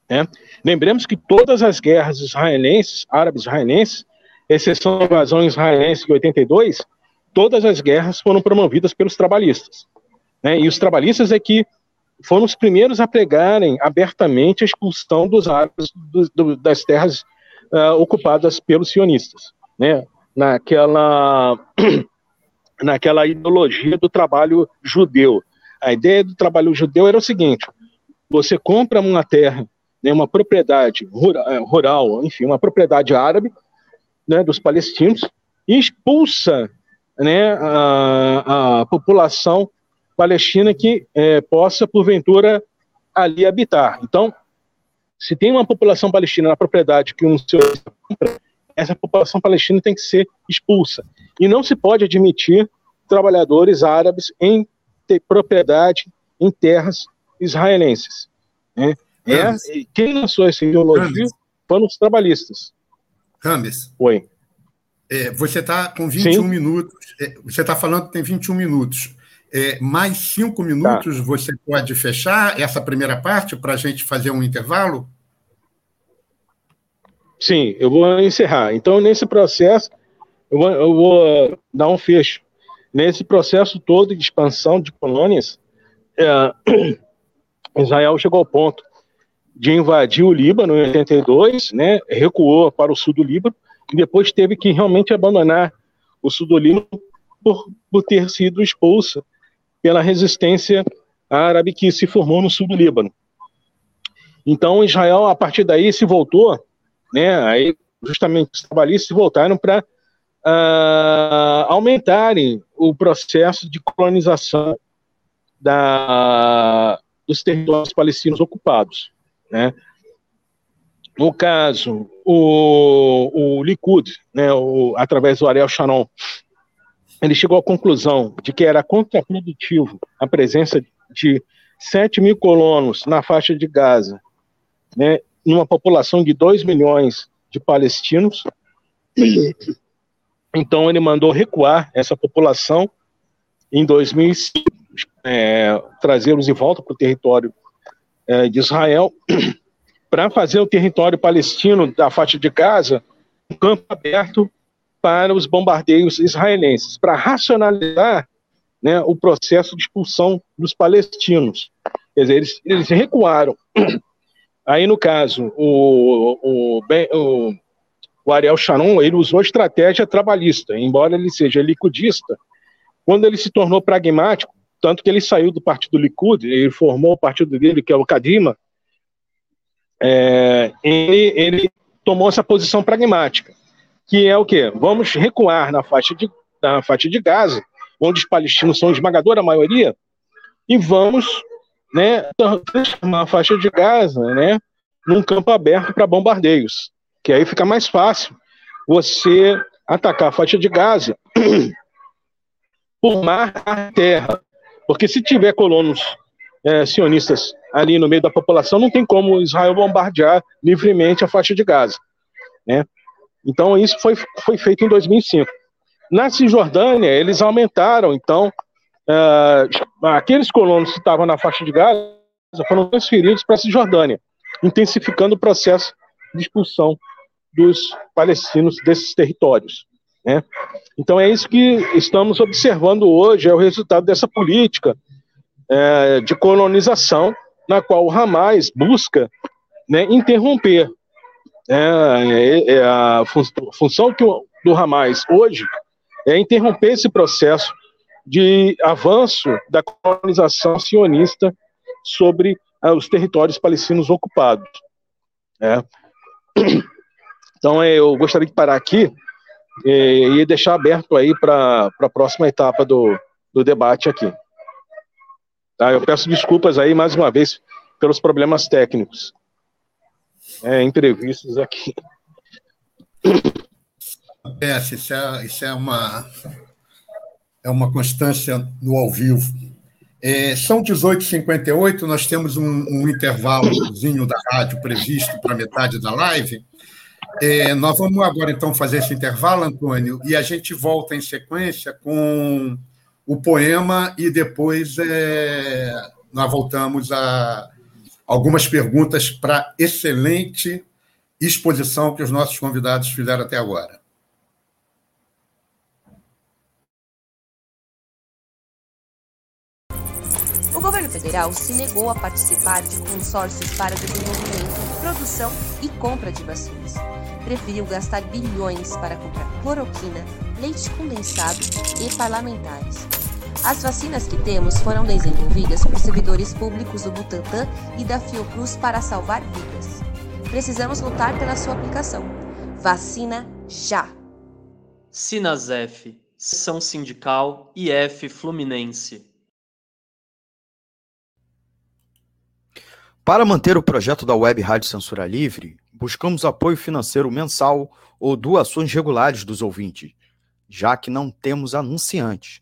É. Lembremos que todas as guerras israelenses, árabes israelenses, exceção da invasão israelense de 82, todas as guerras foram promovidas pelos trabalhistas. Né? E os trabalhistas é que foram os primeiros a pregarem abertamente a expulsão dos árabes do, do, das terras uh, ocupadas pelos sionistas, né? naquela, naquela ideologia do trabalho judeu. A ideia do trabalho judeu era o seguinte: você compra uma terra, né, uma propriedade rural, eh, rural, enfim, uma propriedade árabe né, dos palestinos e expulsa né, a, a população palestina que é, possa, porventura, ali habitar. Então, se tem uma população palestina na propriedade que um senhor compra, essa população palestina tem que ser expulsa. E não se pode admitir trabalhadores árabes em ter propriedade em terras israelenses. Né? É, quem lançou essa ideologia foram os trabalhistas. Rames. Oi. É, você está com 21 Sim. minutos. É, você está falando que tem 21 minutos. É, mais cinco minutos tá. você pode fechar essa primeira parte para a gente fazer um intervalo? Sim, eu vou encerrar. Então, nesse processo, eu vou, eu vou dar um fecho. Nesse processo todo de expansão de colônias, é, Israel chegou ao ponto de invadir o Líbano em 82, né, recuou para o sul do Líbano, e depois teve que realmente abandonar o sul do Líbano por, por ter sido expulsa pela resistência árabe que se formou no sul do Líbano. Então, Israel, a partir daí, se voltou, né, aí justamente os trabalhistas voltaram para uh, aumentarem o processo de colonização da, dos territórios palestinos ocupados. Né? No caso, o, o Likud, né, o, através do Ariel Sharon, ele chegou à conclusão de que era contraprodutivo a presença de 7 mil colonos na faixa de Gaza, né, numa população de 2 milhões de palestinos. Então, ele mandou recuar essa população em 2005, é, trazê-los de volta para o território é, de Israel, para fazer o território palestino da faixa de Gaza um campo aberto para os bombardeios israelenses, para racionalizar né, o processo de expulsão dos palestinos. Quer dizer, eles, eles recuaram. Aí, no caso, o, o, o, o Ariel Sharon ele usou estratégia trabalhista, embora ele seja liquidista, quando ele se tornou pragmático, tanto que ele saiu do partido Likud, ele formou o partido dele, que é o Kadima, é, ele, ele tomou essa posição pragmática que é o quê? Vamos recuar na faixa de, na faixa de Gaza, onde os palestinos são a esmagadora maioria, e vamos né, transformar a faixa de Gaza né, num campo aberto para bombardeios, que aí fica mais fácil você atacar a faixa de Gaza por mar a terra. Porque se tiver colonos é, sionistas ali no meio da população, não tem como Israel bombardear livremente a faixa de Gaza. Né? Então, isso foi, foi feito em 2005. Na Cisjordânia, eles aumentaram, então, uh, aqueles colonos que estavam na faixa de Gaza, foram transferidos para a Cisjordânia, intensificando o processo de expulsão dos palestinos desses territórios. Né? Então é isso que estamos observando hoje, é o resultado dessa política é, de colonização na qual o Hamas busca né, interromper. É, é, é a fun função que o, do Hamas hoje é interromper esse processo de avanço da colonização sionista sobre uh, os territórios palestinos ocupados. É. Então, é, eu gostaria de parar aqui e, e deixar aberto aí para a próxima etapa do, do debate aqui. Tá? Eu peço desculpas aí mais uma vez pelos problemas técnicos é, imprevistos aqui. É, isso é, isso é uma é uma constância no ao vivo. É, são 18h58, nós temos um, um intervalozinho da rádio previsto para metade da live. É, nós vamos agora, então, fazer esse intervalo, Antônio, e a gente volta em sequência com o poema e depois é, nós voltamos a algumas perguntas para a excelente exposição que os nossos convidados fizeram até agora. O governo federal se negou a participar de consórcios para desenvolvimento, produção e compra de vacinas. Preferiu gastar bilhões para comprar cloroquina, leite condensado e parlamentares. As vacinas que temos foram desenvolvidas por servidores públicos do Butantan e da Fiocruz para salvar vidas. Precisamos lutar pela sua aplicação. Vacina já! Sinasef, Sessão Sindical IF Fluminense. Para manter o projeto da Web Rádio Censura Livre, buscamos apoio financeiro mensal ou doações regulares dos ouvintes, já que não temos anunciantes,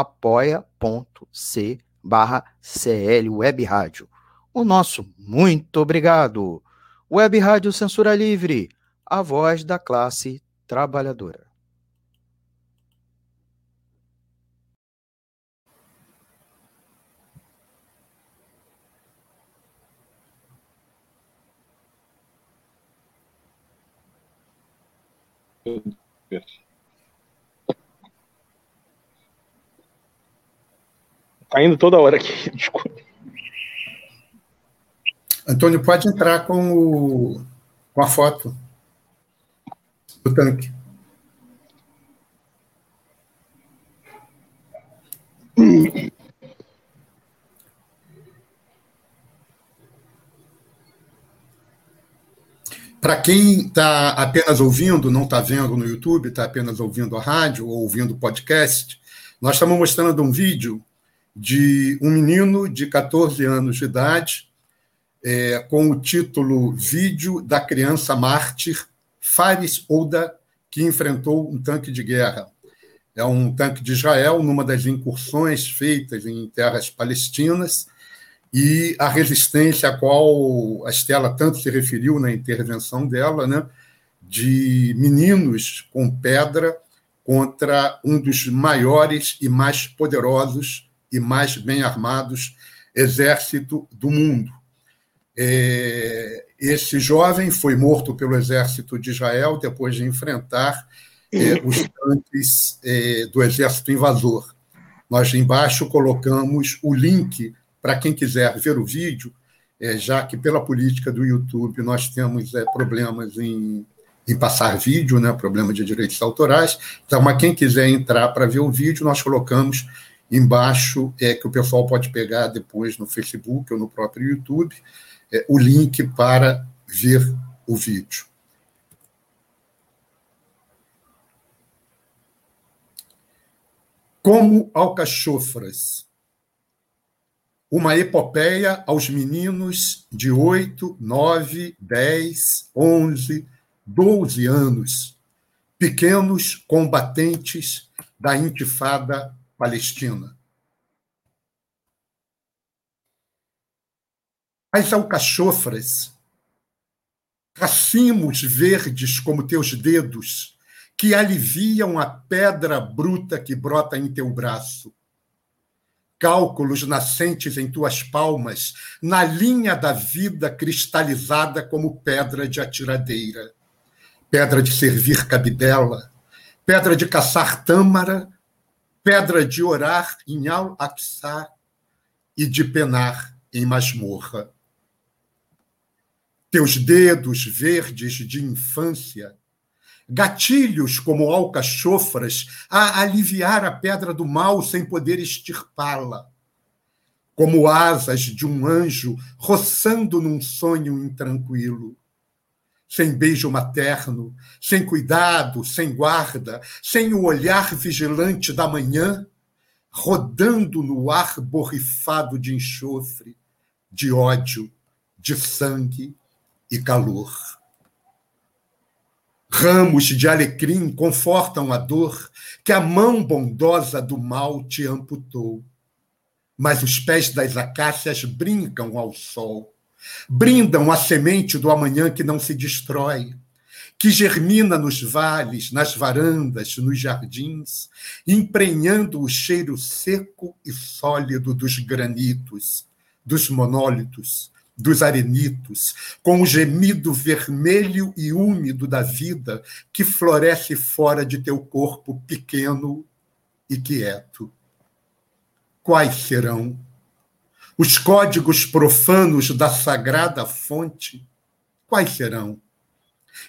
apoia.c barra CL Web Rádio. O nosso muito obrigado. Web Rádio Censura Livre, a voz da classe trabalhadora. Indo toda hora aqui, desculpa. Antônio, pode entrar com, o, com a foto do tanque. Para quem está apenas ouvindo, não está vendo no YouTube, está apenas ouvindo a rádio ou ouvindo o podcast, nós estamos mostrando um vídeo de um menino de 14 anos de idade, é, com o título Vídeo da Criança Mártir Fares Ouda, que enfrentou um tanque de guerra. É um tanque de Israel, numa das incursões feitas em terras palestinas, e a resistência a qual a Estela tanto se referiu na intervenção dela, né, de meninos com pedra contra um dos maiores e mais poderosos e mais bem armados exército do mundo. É, esse jovem foi morto pelo exército de Israel depois de enfrentar é, os tanques é, do exército invasor. Nós embaixo colocamos o link para quem quiser ver o vídeo, é, já que pela política do YouTube nós temos problemas em, em, passar vídeo, né, problema de direitos autorais. Então, mas quem quiser entrar para ver o vídeo, nós colocamos embaixo, é, que o pessoal pode pegar depois no Facebook ou no próprio YouTube, é, o link para ver o vídeo. Como alcachofras uma epopeia aos meninos de 8, 9, 10, 11, 12 anos, pequenos combatentes da intifada palestina. As alcachofras, racimos verdes como teus dedos, que aliviam a pedra bruta que brota em teu braço. Cálculos nascentes em tuas palmas, na linha da vida cristalizada como pedra de atiradeira. Pedra de servir cabidela, pedra de caçar tâmara, pedra de orar em Al-Aqsa e de penar em masmorra. Teus dedos verdes de infância gatilhos como alcachofras a aliviar a pedra do mal sem poder extirpá-la, como asas de um anjo roçando num sonho intranquilo. Sem beijo materno, sem cuidado, sem guarda, sem o olhar vigilante da manhã, rodando no ar borrifado de enxofre, de ódio, de sangue e calor. Ramos de alecrim confortam a dor que a mão bondosa do mal te amputou. Mas os pés das acácias brincam ao sol, brindam a semente do amanhã que não se destrói, que germina nos vales, nas varandas, nos jardins, emprenhando o cheiro seco e sólido dos granitos, dos monólitos, dos arenitos, com o gemido vermelho e úmido da vida que floresce fora de teu corpo pequeno e quieto. Quais serão os códigos profanos da sagrada fonte? Quais serão?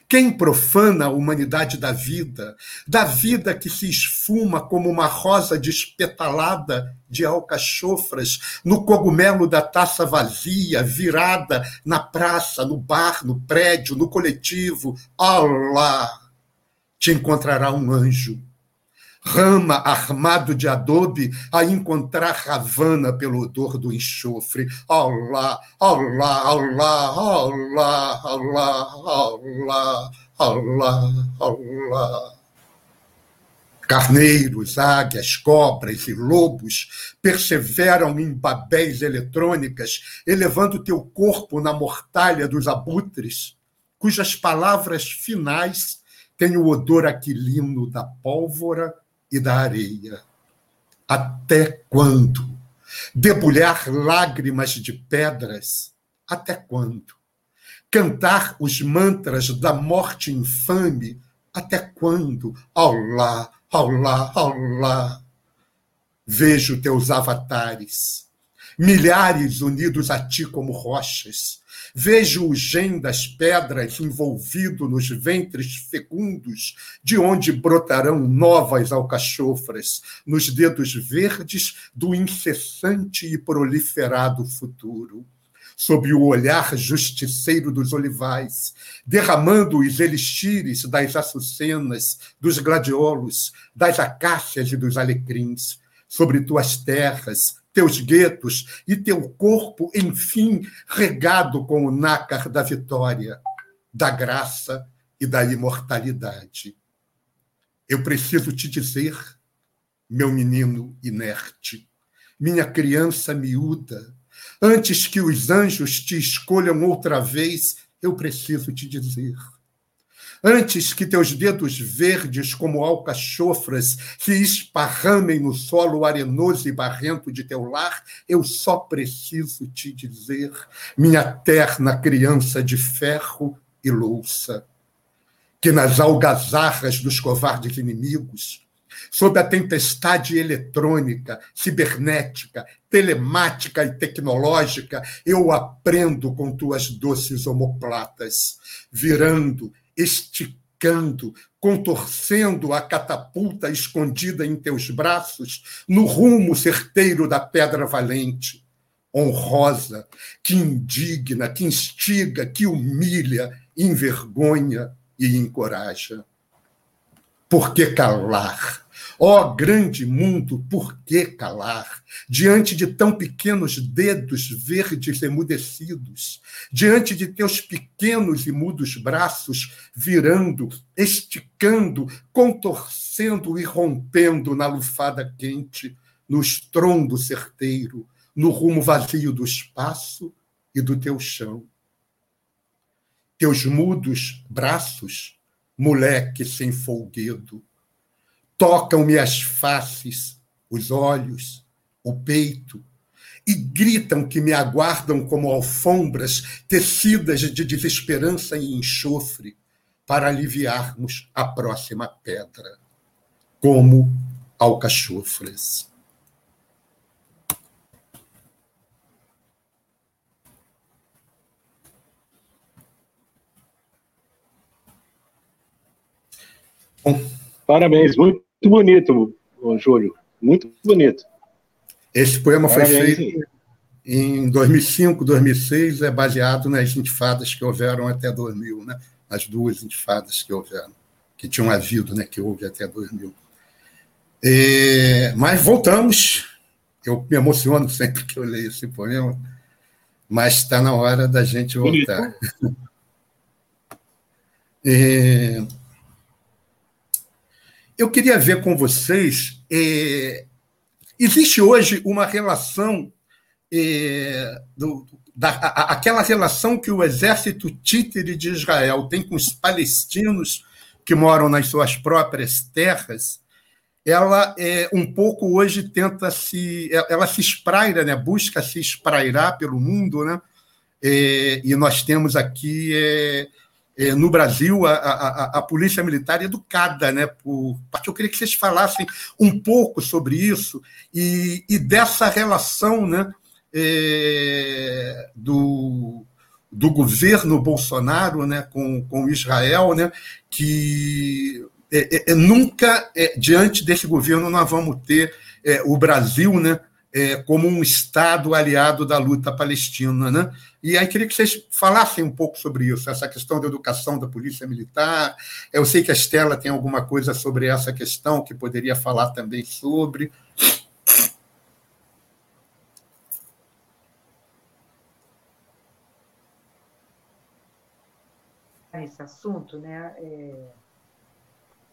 Quem profana a humanidade da vida, da vida que se esfuma como uma rosa despetalada de alcachofras no cogumelo da taça vazia, virada na praça, no bar, no prédio, no coletivo, Allah, te encontrará um anjo rama armado de adobe a encontrar Ravana pelo odor do enxofre. Allah, Allah, Allah, Allah, Allah, Allah, Allah, Allah. Carneiros, águias, cobras e lobos perseveram em babéis eletrônicas, elevando teu corpo na mortalha dos abutres, cujas palavras finais têm o odor aquilino da pólvora e da areia. Até quando? Debulhar lágrimas de pedras? Até quando? Cantar os mantras da morte infame? Até quando? Allah, Allah, Allah. Vejo teus avatares, milhares unidos a ti como rochas, Vejo o gen das pedras envolvido nos ventres fecundos, de onde brotarão novas alcachofras, nos dedos verdes do incessante e proliferado futuro. Sob o olhar justiceiro dos olivais, derramando os elixires das açucenas, dos gladiolos, das acácias e dos alecrins, sobre tuas terras, teus guetos e teu corpo, enfim, regado com o nácar da vitória, da graça e da imortalidade. Eu preciso te dizer, meu menino inerte, minha criança miúda, antes que os anjos te escolham outra vez, eu preciso te dizer Antes que teus dedos verdes, como alcachofras, se esparramem no solo arenoso e barrento de teu lar, eu só preciso te dizer, minha terna criança de ferro e louça, que nas algazarras dos covardes inimigos, sob a tempestade eletrônica, cibernética, telemática e tecnológica, eu aprendo com tuas doces omoplatas, virando esticando, contorcendo a catapulta escondida em teus braços no rumo certeiro da pedra valente, honrosa, que indigna, que instiga, que humilha, envergonha e encoraja. Por que calar? Ó oh, grande mundo, por que calar? Diante de tão pequenos dedos verdes emudecidos, diante de teus pequenos e mudos braços virando, esticando, contorcendo e rompendo na lufada quente, no estrondo certeiro, no rumo vazio do espaço e do teu chão. Teus mudos braços, moleque sem folguedo, tocam-me as faces, os olhos, o peito, e gritam que me aguardam como alfombras tecidas de desesperança e enxofre para aliviarmos a próxima pedra, como alcachofras. Parabéns, muito bonito, Júlio. Muito bonito. Esse poema Parabéns, foi feito sim. em 2005, 2006, é baseado nas intifadas que houveram até 2000, né? As duas intifadas que houveram, que tinham havido, né? Que houve até 2000. É, mas voltamos. Eu me emociono sempre que eu leio esse poema, mas está na hora da gente voltar. É, eu queria ver com vocês. É, existe hoje uma relação, é, do, da, a, aquela relação que o exército títere de Israel tem com os palestinos que moram nas suas próprias terras, ela é, um pouco hoje tenta se. Ela se espraira, né? busca se esprairar pelo mundo, né? É, e nós temos aqui é, é, no Brasil, a, a, a, polícia militar é educada, né? Por, eu queria que vocês falassem um pouco sobre isso e, e dessa relação, né? É, do, do governo Bolsonaro, né? Com, com Israel, né? Que é, é, é nunca é, diante desse governo nós vamos ter o Brasil, né? É, como um Estado aliado da luta palestina. Né? E aí queria que vocês falassem um pouco sobre isso, essa questão da educação da polícia militar. Eu sei que a Estela tem alguma coisa sobre essa questão que poderia falar também sobre. Esse assunto, né? É...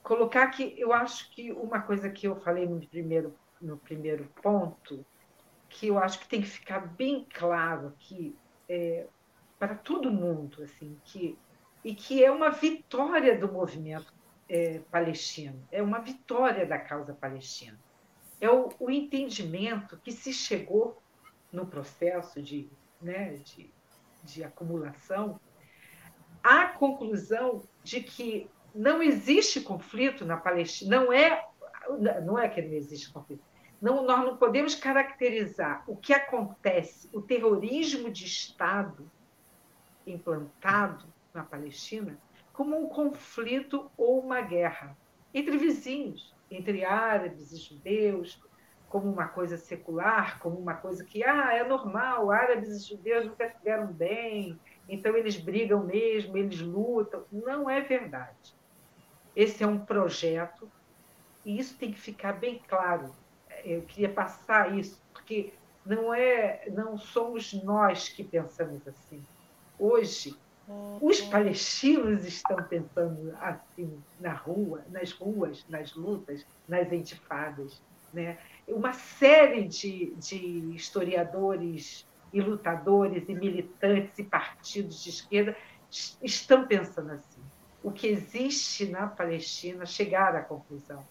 Colocar que eu acho que uma coisa que eu falei no primeiro no primeiro ponto, que eu acho que tem que ficar bem claro aqui é, para todo mundo, assim, que, e que é uma vitória do movimento é, palestino, é uma vitória da causa palestina. É o, o entendimento que se chegou no processo de, né, de, de acumulação à conclusão de que não existe conflito na Palestina, não é não é que não existe conflito. Não, nós não podemos caracterizar o que acontece, o terrorismo de Estado implantado na Palestina, como um conflito ou uma guerra entre vizinhos, entre árabes e judeus, como uma coisa secular, como uma coisa que ah, é normal, árabes e judeus nunca se bem, então eles brigam mesmo, eles lutam. Não é verdade. Esse é um projeto e isso tem que ficar bem claro. Eu queria passar isso, porque não é, não somos nós que pensamos assim. Hoje, os palestinos estão pensando assim na rua, nas ruas, nas lutas, nas intifadas. Né? Uma série de, de historiadores e lutadores e militantes e partidos de esquerda estão pensando assim. O que existe na Palestina, chegar à conclusão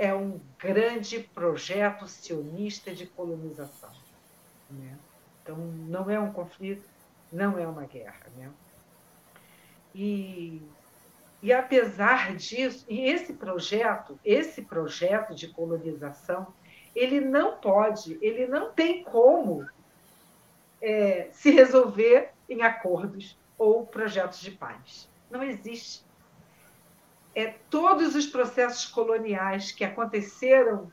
é um grande projeto sionista de colonização. Né? Então, não é um conflito, não é uma guerra. Né? E, e apesar disso, e esse projeto, esse projeto de colonização, ele não pode, ele não tem como é, se resolver em acordos ou projetos de paz. Não existe é, todos os processos coloniais que aconteceram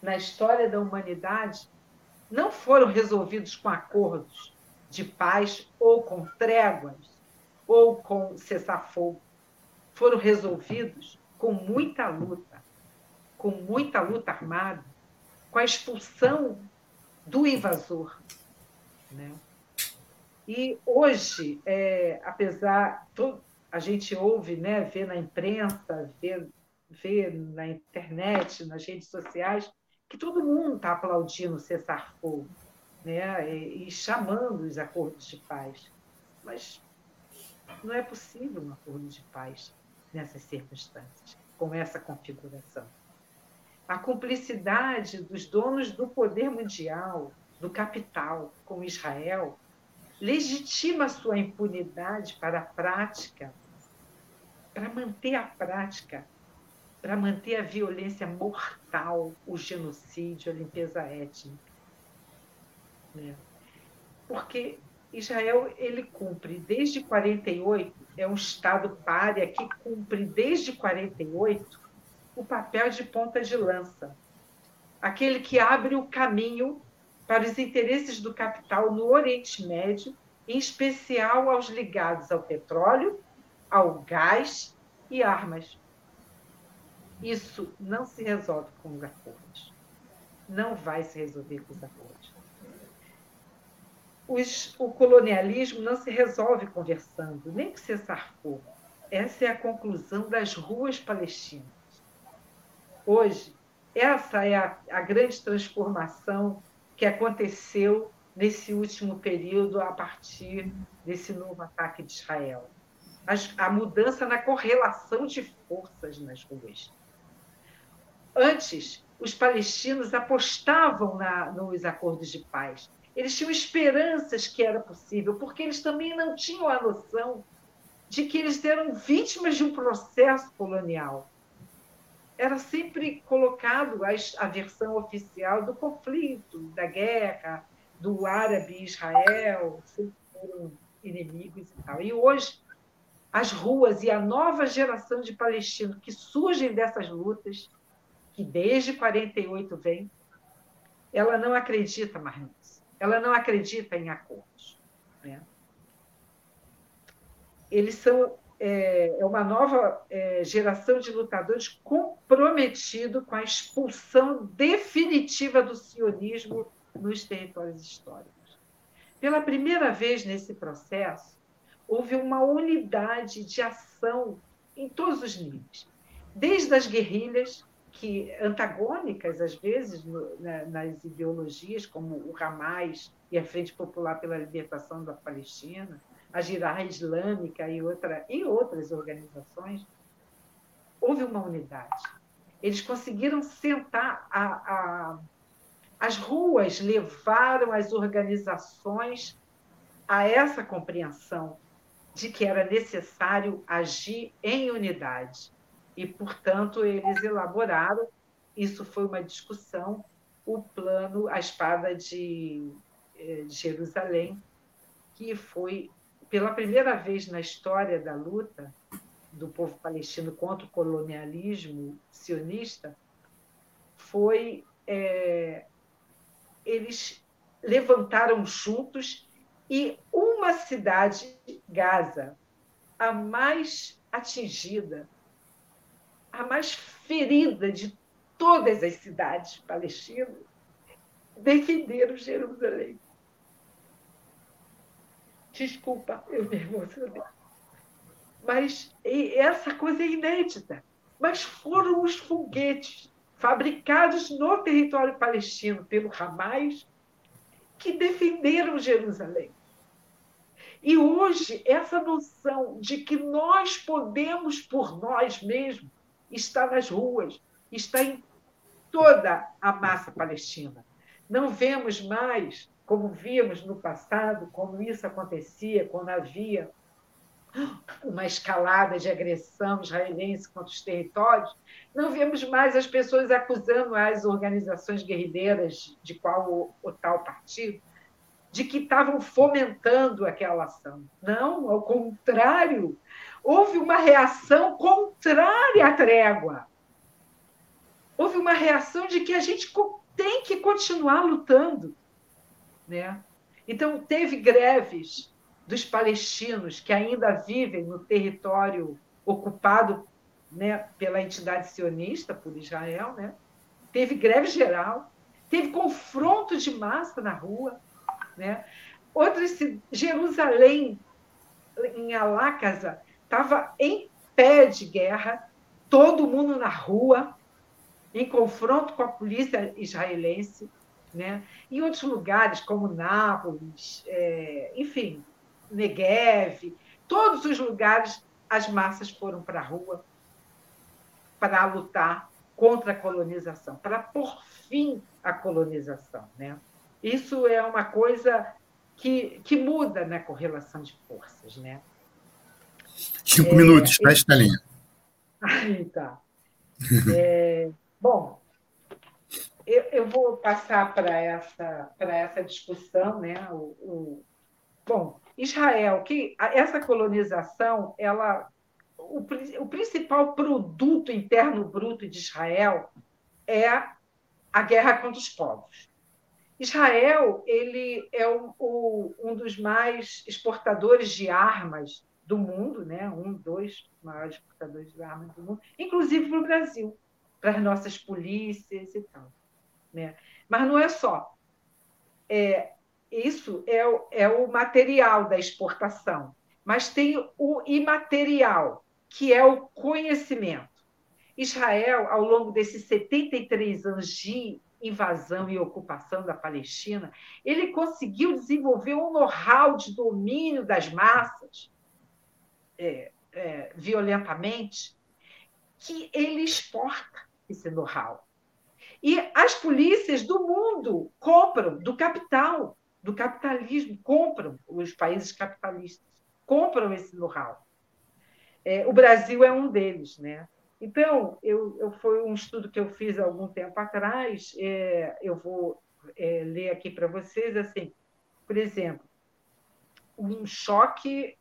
na história da humanidade não foram resolvidos com acordos de paz ou com tréguas ou com cessar-fogo. Foram resolvidos com muita luta, com muita luta armada, com a expulsão do invasor. Né? E hoje, é, apesar, a gente ouve, né, vê na imprensa, vê, vê na internet, nas redes sociais, que todo mundo está aplaudindo o cessar-fogo né, e, e chamando os acordos de paz. Mas não é possível um acordo de paz nessas circunstâncias, com essa configuração. A cumplicidade dos donos do poder mundial, do capital, com Israel, legitima sua impunidade para a prática, para manter a prática, para manter a violência mortal, o genocídio, a limpeza étnica. Né? Porque Israel ele cumpre desde 48, é um Estado párea que cumpre desde 48 o papel de ponta de lança, aquele que abre o caminho para os interesses do capital no Oriente Médio, em especial aos ligados ao petróleo, ao gás e armas. Isso não se resolve com os acordos. Não vai se resolver com os acordos os, o colonialismo não se resolve conversando, nem que cessar fogo. Essa é a conclusão das ruas palestinas. Hoje, essa é a, a grande transformação que aconteceu nesse último período a partir desse novo ataque de Israel. a mudança na correlação de forças nas ruas. Antes, os palestinos apostavam na, nos acordos de paz eles tinham esperanças que era possível, porque eles também não tinham a noção de que eles eram vítimas de um processo colonial. Era sempre colocado a, a versão oficial do conflito, da guerra, do árabe Israel, sempre foram inimigos e tal. E hoje, as ruas e a nova geração de palestinos que surgem dessas lutas, que desde 48 vem, ela não acredita mais nisso ela não acredita em acordos. Né? Eles são é, é uma nova é, geração de lutadores comprometido com a expulsão definitiva do sionismo nos territórios históricos. Pela primeira vez nesse processo, houve uma unidade de ação em todos os níveis, desde as guerrilhas que antagônicas às vezes no, né, nas ideologias, como o Hamas e a Frente Popular pela Libertação da Palestina, a Jirah Islâmica e, outra, e outras organizações, houve uma unidade. Eles conseguiram sentar a, a, as ruas levaram as organizações a essa compreensão de que era necessário agir em unidade e, portanto, eles elaboraram, isso foi uma discussão, o plano, a espada de, eh, de Jerusalém, que foi, pela primeira vez na história da luta do povo palestino contra o colonialismo sionista, foi. É, eles levantaram juntos e uma cidade, Gaza, a mais atingida a mais ferida de todas as cidades palestinas, defenderam Jerusalém. Desculpa, eu me emocionei. Mas essa coisa é inédita. Mas foram os foguetes fabricados no território palestino pelo Hamas que defenderam Jerusalém. E hoje, essa noção de que nós podemos, por nós mesmos, está nas ruas, está em toda a massa palestina. Não vemos mais, como víamos no passado, como isso acontecia quando havia uma escalada de agressão israelense contra os territórios, não vemos mais as pessoas acusando as organizações guerrilheiras de qual o, o tal partido de que estavam fomentando aquela ação. Não, ao contrário, houve uma reação contrária à trégua. Houve uma reação de que a gente tem que continuar lutando. Né? Então, teve greves dos palestinos que ainda vivem no território ocupado né, pela entidade sionista, por Israel, né? teve greve geral, teve confronto de massa na rua. Né? Outras, Jerusalém, em Alácasa, estava em pé de guerra, todo mundo na rua, em confronto com a polícia israelense. Né? Em outros lugares, como Nápoles, é, enfim, Negev, todos os lugares as massas foram para a rua para lutar contra a colonização, para pôr fim à colonização. Né? Isso é uma coisa que, que muda na correlação de forças. Né? Cinco é, minutos, tá, Estalinha? Aí tá. É, bom, eu, eu, vou passar para essa, essa discussão. Né? O, o, bom, Israel, que essa colonização, ela o, o principal produto interno bruto de Israel é a guerra contra os povos. Israel ele é o, um dos mais exportadores de armas do mundo, né? um dos maiores exportadores de armas do mundo, inclusive para o Brasil, para as nossas polícias e tal. Né? Mas não é só. É, isso é, é o material da exportação, mas tem o imaterial, que é o conhecimento. Israel, ao longo desses 73 anos de invasão e ocupação da Palestina, ele conseguiu desenvolver um know-how de domínio das massas é, é, violentamente, que ele exporta esse know-how. E as polícias do mundo compram do capital, do capitalismo, compram os países capitalistas, compram esse know-how. É, o Brasil é um deles, né? Então, eu, eu, foi um estudo que eu fiz há algum tempo atrás, é, eu vou é, ler aqui para vocês, assim, por exemplo, um choque,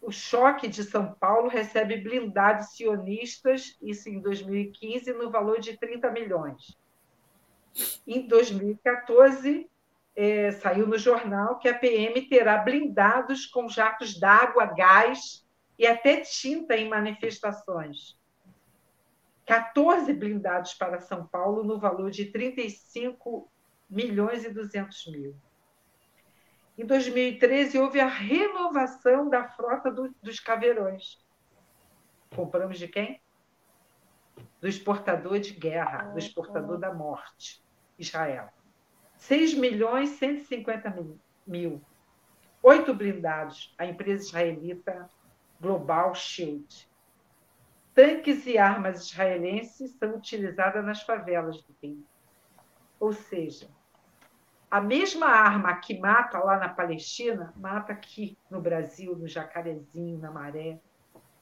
o choque de São Paulo recebe blindados sionistas, isso em 2015, no valor de 30 milhões. Em 2014, é, saiu no jornal que a PM terá blindados com jatos d'água, gás e até tinta em manifestações. 14 blindados para São Paulo no valor de 35 milhões e 200 mil. Em 2013, houve a renovação da frota do, dos caveirões. Compramos de quem? Do exportador de guerra, do exportador da morte, Israel. 6 milhões e 150 mil. Oito blindados, a empresa israelita Global Shield. Tanques e armas israelenses são utilizadas nas favelas do Rio. Ou seja, a mesma arma que mata lá na Palestina, mata aqui no Brasil, no Jacarezinho, na Maré,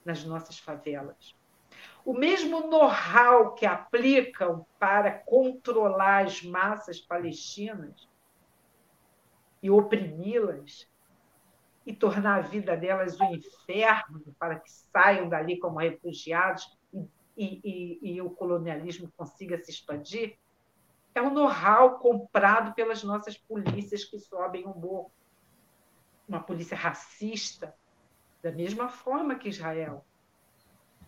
nas nossas favelas. O mesmo know-how que aplicam para controlar as massas palestinas e oprimi-las e tornar a vida delas um inferno para que saiam dali como refugiados e, e, e, e o colonialismo consiga se expandir, é um know-how comprado pelas nossas polícias que sobem o morro. Uma polícia racista, da mesma forma que Israel.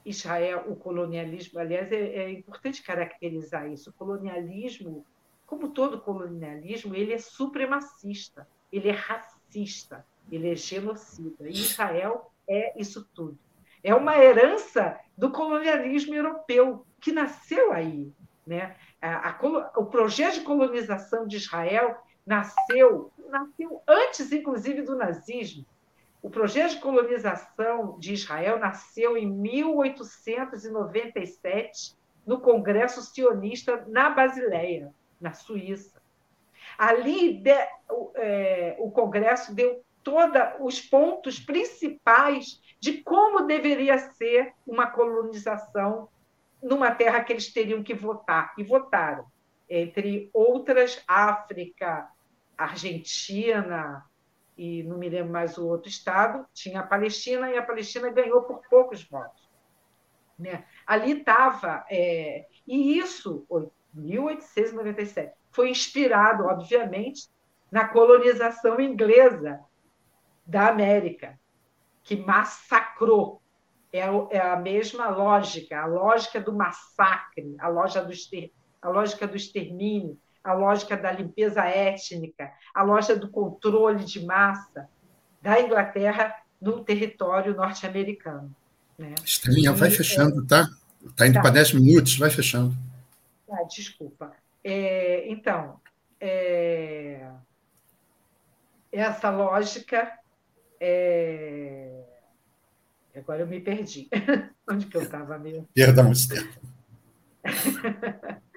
Israel, o colonialismo, aliás, é, é importante caracterizar isso. O colonialismo, como todo colonialismo, ele é supremacista, ele é racista ele é genocida. E Israel é isso tudo. É uma herança do colonialismo europeu que nasceu aí. Né? A, a, o projeto de colonização de Israel nasceu, nasceu antes, inclusive, do nazismo. O projeto de colonização de Israel nasceu em 1897 no Congresso Sionista na Basileia, na Suíça. Ali de, é, o Congresso deu todos os pontos principais de como deveria ser uma colonização numa terra que eles teriam que votar. E votaram. Entre outras, África, Argentina, e não me lembro mais o outro estado, tinha a Palestina, e a Palestina ganhou por poucos votos. Né? Ali estava. É, e isso, 1897, foi inspirado, obviamente, na colonização inglesa da América, que massacrou é, é a mesma lógica, a lógica do massacre, a, loja do a lógica do extermínio, a lógica da limpeza étnica, a lógica do controle de massa da Inglaterra no território norte-americano. Né? Estrelinha, vai fechando, tá? Está indo tá. para 10 minutos, vai fechando. Ah, desculpa. É, então, é, essa lógica. É, agora eu me perdi. Onde que eu estava mesmo? Perdão, Esther.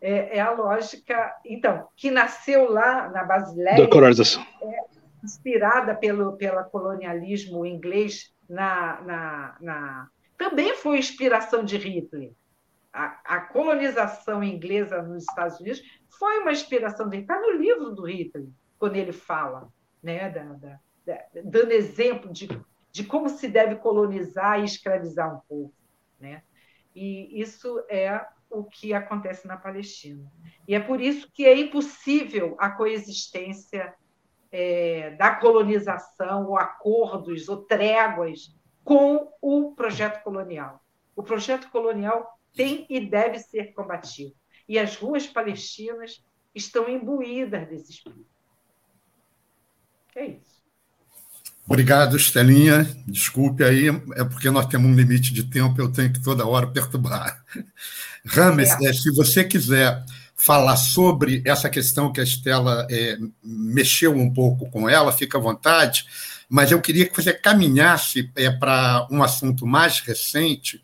é, é, a lógica, então, que nasceu lá na Basileia. Da colonização. É, inspirada pelo, pelo colonialismo inglês na, na, na, também foi inspiração de Hitler. A, a, colonização inglesa nos Estados Unidos foi uma inspiração dele. Está no livro do Hitler, quando ele fala, né, da, da, da, dando exemplo de, de como se deve colonizar e escravizar um povo. Né? E isso é o que acontece na Palestina. E é por isso que é impossível a coexistência é, da colonização, ou acordos, ou tréguas com o projeto colonial. O projeto colonial tem e deve ser combatido. E as ruas palestinas estão imbuídas desse espírito. É isso. Obrigado, Estelinha. Desculpe aí, é porque nós temos um limite de tempo, eu tenho que toda hora perturbar. Rames, é. se você quiser falar sobre essa questão que a Estela é, mexeu um pouco com ela, fica à vontade, mas eu queria que você caminhasse é, para um assunto mais recente,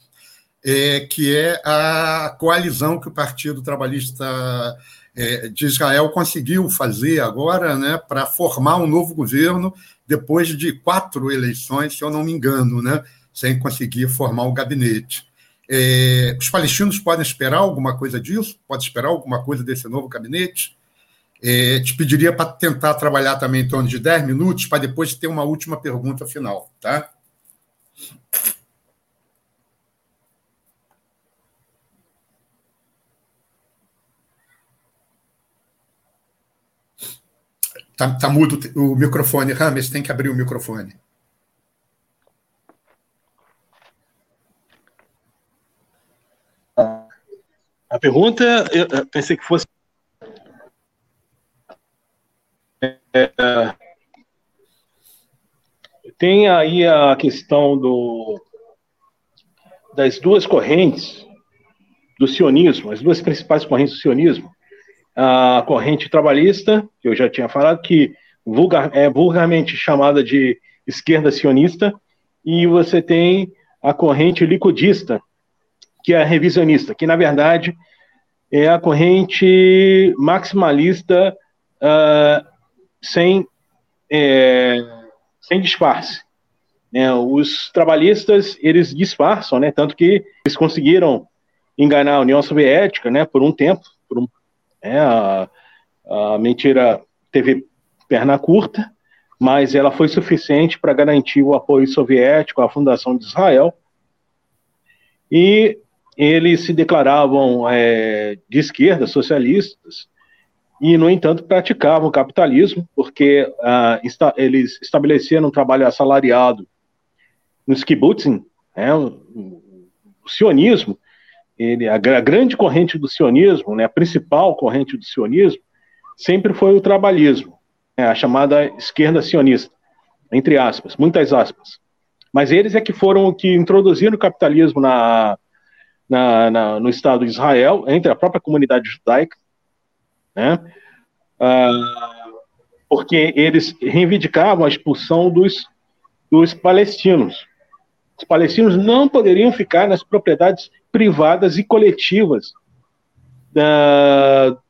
é, que é a coalizão que o Partido Trabalhista é, de Israel conseguiu fazer agora né, para formar um novo governo depois de quatro eleições, se eu não me engano, né, sem conseguir formar o gabinete. É, os palestinos podem esperar alguma coisa disso? Pode esperar alguma coisa desse novo gabinete? É, te pediria para tentar trabalhar também em torno de 10 minutos, para depois ter uma última pergunta final, tá? Tá, tá mudo o microfone, Rames, tem que abrir o microfone. A pergunta, eu pensei que fosse. É, tem aí a questão do, das duas correntes do sionismo, as duas principais correntes do sionismo. A corrente trabalhista, que eu já tinha falado, que vulgar, é vulgarmente chamada de esquerda sionista, e você tem a corrente liquidista, que é revisionista, que na verdade é a corrente maximalista uh, sem, é, sem disfarce. É, os trabalhistas, eles disfarçam, né, tanto que eles conseguiram enganar a União Soviética né, por um tempo, por um, é, a, a mentira teve perna curta, mas ela foi suficiente para garantir o apoio soviético à fundação de Israel. E eles se declaravam é, de esquerda, socialistas, e, no entanto, praticavam o capitalismo, porque ah, esta, eles estabeleceram um trabalho assalariado nos kibbutzim, né, o, o, sionismo, ele, a, a, grande corrente do sionismo, né, a principal corrente do sionismo, sempre foi o trabalhismo, né, a chamada esquerda sionista, entre aspas, muitas aspas. Mas eles é que foram que introduziram o capitalismo na, na, na, no Estado de Israel, entre a própria comunidade judaica, né? Ah, porque eles reivindicavam a expulsão dos, dos palestinos. Os palestinos não poderiam ficar nas propriedades privadas e coletivas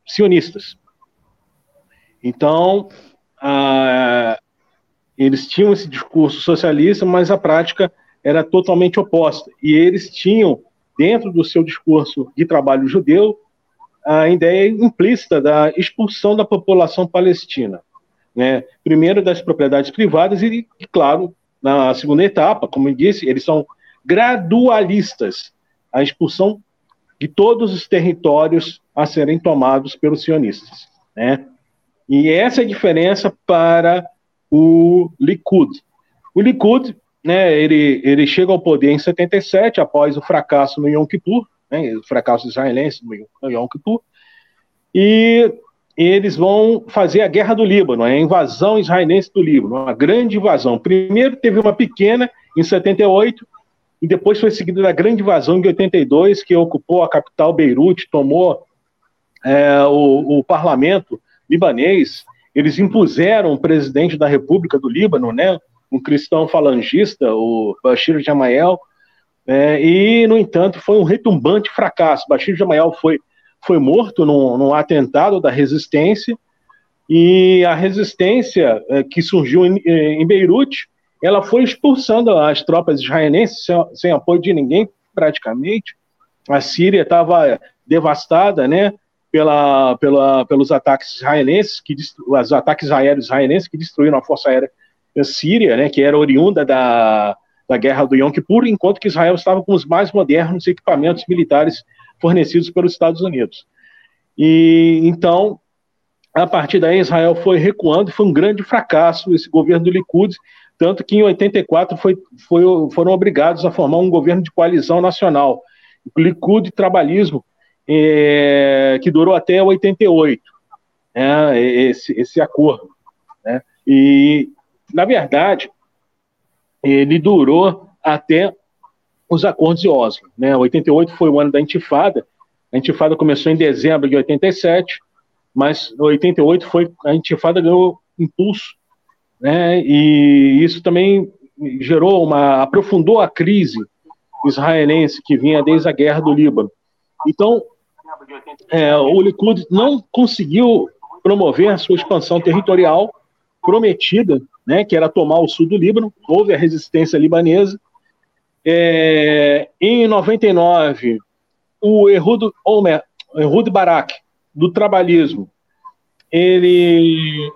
sionistas. Então, eles tinham esse discurso socialista, mas a prática era totalmente oposta. E eles tinham dentro do seu discurso de trabalho judeu, a ideia implícita da expulsão da população palestina. Né? Primeiro das propriedades privadas e, claro, na segunda etapa, como eu disse, eles são gradualistas, a expulsão de todos os territórios a serem tomados pelos sionistas. Né? E essa é a diferença para o Likud. O Likud né, ele, ele chega ao poder em 77, após o fracasso no Yom Kippur, né, o fracasso israelense no Yom Kippur, e eles vão fazer a guerra do Líbano, a invasão israelense do Líbano, uma grande invasão. Primeiro teve uma pequena em 78, e depois foi seguida da grande invasão de 82, que ocupou a capital Beirute, tomou é, o, o, parlamento libanês. Eles impuseram o presidente da República do Líbano, né, um cristão falangista, o Bashir Jamael, é, e, no entanto, foi um retumbante fracasso. Bashir Jamael foi foi morto num, num atentado da resistência, e a resistência é, que surgiu em, em, Beirute, ela foi expulsando as tropas israelenses sem, sem apoio de ninguém, praticamente. A Síria estava devastada, né, pela, pela, pelos ataques israelenses, que os ataques aéreos israelenses que destruíram a força aérea síria, né, que era oriunda da, da guerra do Yom Kippur, enquanto que Israel estava com os mais modernos equipamentos militares fornecidos pelos Estados Unidos. E então, a partir daí, Israel foi recuando, foi um grande fracasso esse governo do Likud, tanto que em 84 foi, foi, foram obrigados a formar um governo de coalizão nacional, Likud Trabalhismo, é, que durou até 88, né, esse, esse acordo. Né, e, na verdade, ele durou até os acordos de Oslo. Né? 88 foi o ano da Intifada. A Intifada começou em dezembro de 87, mas 88 foi a Intifada ganhou impulso, né? E isso também gerou uma aprofundou a crise israelense que vinha desde a guerra do Líbano. Então, é, o Likud não conseguiu promover a sua expansão territorial prometida, né, que era tomar o sul do Líbano. Houve a resistência libanesa, é, em 99, o Ehud Omer, Ehud Barak, do trabalhismo, ele.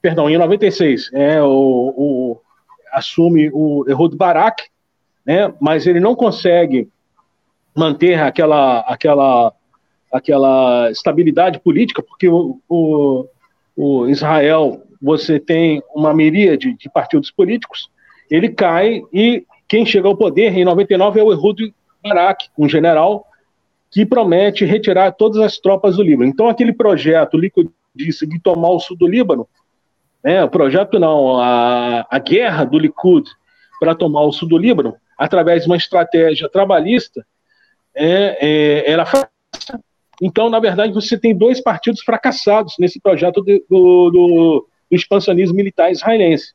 Perdão, em 96, é, o, o, assume o Ehud Barak, né, mas ele não consegue manter aquela, aquela, aquela estabilidade política, porque o, o, o Israel, você tem uma miríade de partidos políticos, ele cai e quem chega ao poder em 99 é o Ehud Barak, um general que promete retirar todas as tropas do Líbano. Então, aquele projeto disse de tomar o sul do Líbano, né, o projeto não, a, a guerra do Likud para tomar o sul do Líbano, através de uma estratégia trabalhista, é, é, era Então, na verdade, você tem dois partidos fracassados nesse projeto do, do, do expansionismo militar israelense.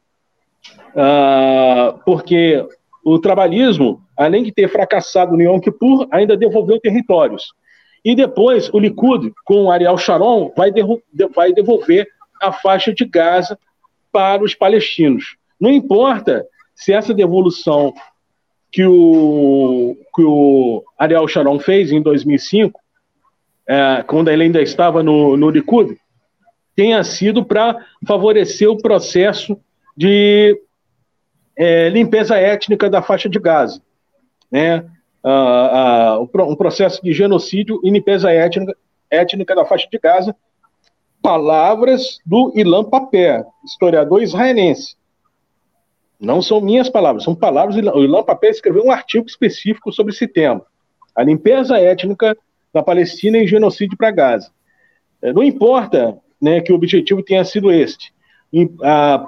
Uh, porque o trabalhismo, além de ter fracassado no Yom Kippur, ainda devolveu territórios. E depois o Likud, com Ariel Sharon, vai, vai devolver a faixa de Gaza para os palestinos. Não importa se essa devolução que o, que o Ariel Sharon fez em 2005, é, quando ele ainda estava no, no Likud, tenha sido para favorecer o processo de é, limpeza étnica da faixa de Gaza, né? Ah, ah, um processo de genocídio e limpeza étnica, étnica da faixa de Gaza. Palavras do Ilan Papé, historiador israelense. Não são minhas palavras, são palavras. O Ilan Papé escreveu um artigo específico sobre esse tema: a limpeza étnica da Palestina e genocídio para Gaza. É, não importa né, que o objetivo tenha sido este.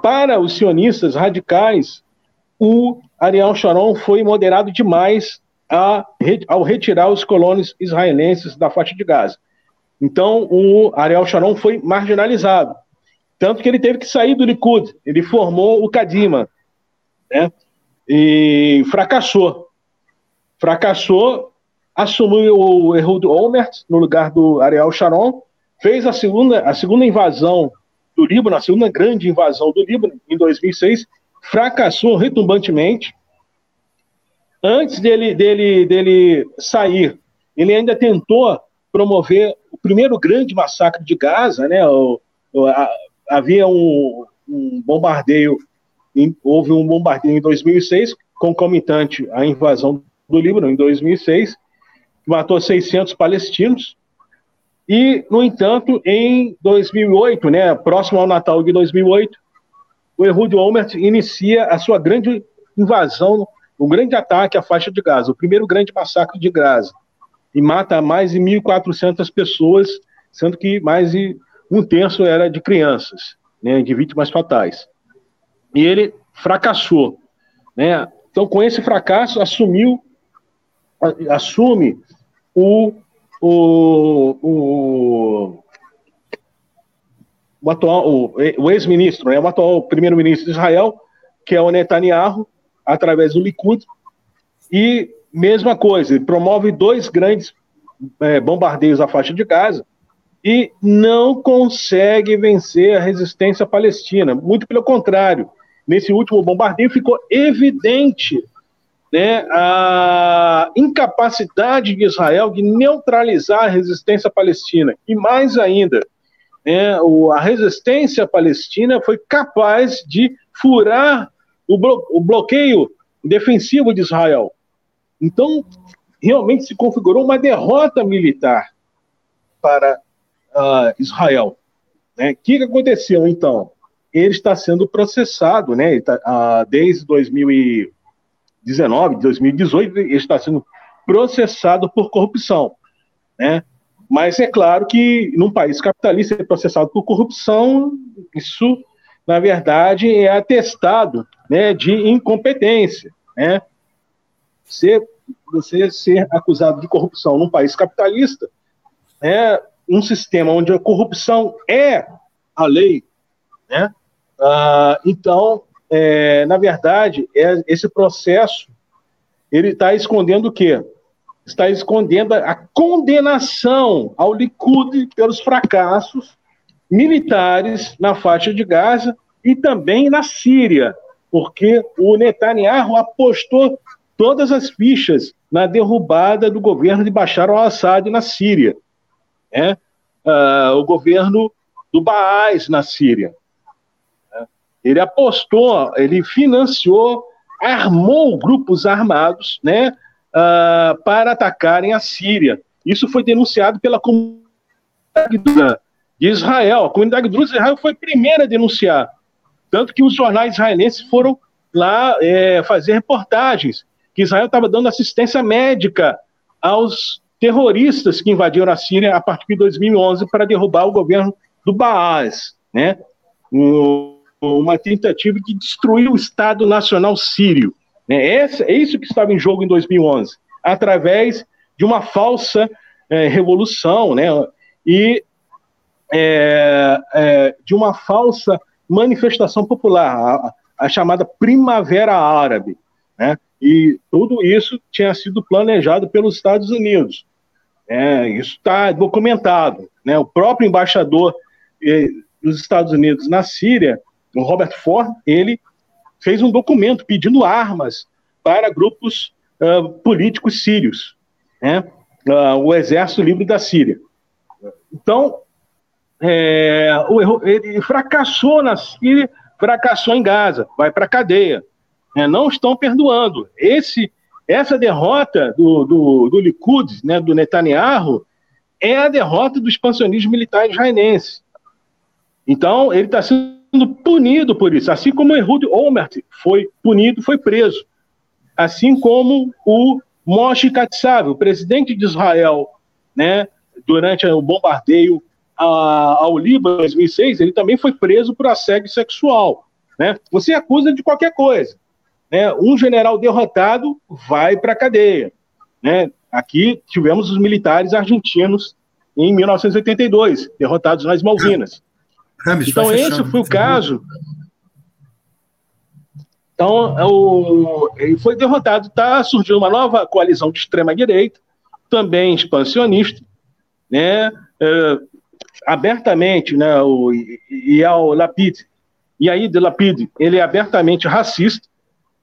Para os sionistas radicais, o Ariel Sharon foi moderado demais a, ao retirar os colonos israelenses da faixa de Gaza. Então, o Ariel Sharon foi marginalizado. Tanto que ele teve que sair do Likud. Ele formou o Kadima. Né? E fracassou. Fracassou, assumiu o Ehud Olmert no lugar do Ariel Sharon, fez a segunda, a segunda invasão do Líbano, a segunda grande invasão do Líbano, em 2006, fracassou retumbantemente. Antes dele, dele, dele sair, ele ainda tentou promover o primeiro grande massacre de Gaza, né? O, o, a, havia um, um bombardeio, em, houve um bombardeio em 2006, concomitante à invasão do Líbano em 2006, que matou 600 palestinos. E, no entanto, em 2008, né, próximo ao Natal de 2008, o Ehud Olmert inicia a sua grande invasão, um grande ataque à faixa de Gaza, o primeiro grande massacre de Gaza, e mata mais de 1.400 pessoas, sendo que mais de um terço era de crianças, né, de vítimas fatais. E ele fracassou. Né? Então, com esse fracasso, assumiu, assume o, o, o, o atual, o, o ex-ministro, né, o atual primeiro-ministro de Israel, que é o Netanyahu, através do Likud, e mesma coisa, ele promove dois grandes é, bombardeios à faixa de Gaza e não consegue vencer a resistência palestina. Muito pelo contrário, nesse último bombardeio ficou evidente né, a incapacidade de Israel de neutralizar a resistência palestina. E mais ainda, né, a resistência palestina foi capaz de furar o, blo o bloqueio defensivo de Israel. Então, realmente se configurou uma derrota militar para uh, Israel. O né? que, que aconteceu, então? Ele está sendo processado, né? Tá, uh, desde 2019, 2018, ele está sendo processado por corrupção, né? Mas é claro que num país capitalista ser processado por corrupção, isso, na verdade, é atestado né, de incompetência. Né? Você, você ser acusado de corrupção num país capitalista é um sistema onde a corrupção é a lei. Né? Ah, então, é, na verdade, é, esse processo ele está escondendo o quê? Está escondendo a condenação ao Likud pelos fracassos militares na faixa de Gaza e também na Síria, porque o Netanyahu apostou todas as fichas na derrubada do governo de Bashar al-Assad na Síria, né? Uh, o governo do Baás na Síria. Ele apostou, ele financiou, armou grupos armados né, uh, para atacarem a Síria. Isso foi denunciado pela comunidade de Israel. A comunidade de Israel foi a primeira a denunciar. Tanto que os jornais israelenses foram lá é, fazer reportagens que Israel estava dando assistência médica aos terroristas que invadiram a Síria a partir de 2011 para derrubar o governo do Baás, né? uma tentativa de destruir o Estado Nacional Sírio. Né? é isso que estava em jogo em 2011, através de uma falsa é, revolução, né? E é, é, de uma falsa manifestação popular, a, a, chamada Primavera Árabe. Né? E tudo isso tinha sido planejado pelos Estados Unidos. É, isso está documentado. Né? O próprio embaixador eh, dos Estados Unidos na Síria, o Robert Ford, ele fez um documento pedindo armas para grupos uh, políticos sírios, né? uh, o Exército Livre da Síria. Então, é, ele fracassou na Síria, fracassou em Gaza, vai para a cadeia. É, não estão perdoando. Esse, essa derrota do, do, do Likud, né, do Netanyahu, é a derrota do expansionismo militar israelense. Então, ele está sendo punido por isso, assim como Ehud Olmert foi punido, foi preso. Assim como o Moshe Katsav, o presidente de Israel, né, durante o bombardeio ao Líbano em 2006, ele também foi preso por assédio sexual. Né? Você acusa de qualquer coisa. Né? Um general derrotado vai para a cadeia. Né? Aqui tivemos os militares argentinos em 1982, derrotados nas Malvinas. então, esse foi o caso. Então, é o, ele foi derrotado. Está surgindo uma nova coalizão de extrema-direita, também expansionista, né? É, abertamente, né, o Ial Lapid, e aí de Lapid, ele é abertamente racista,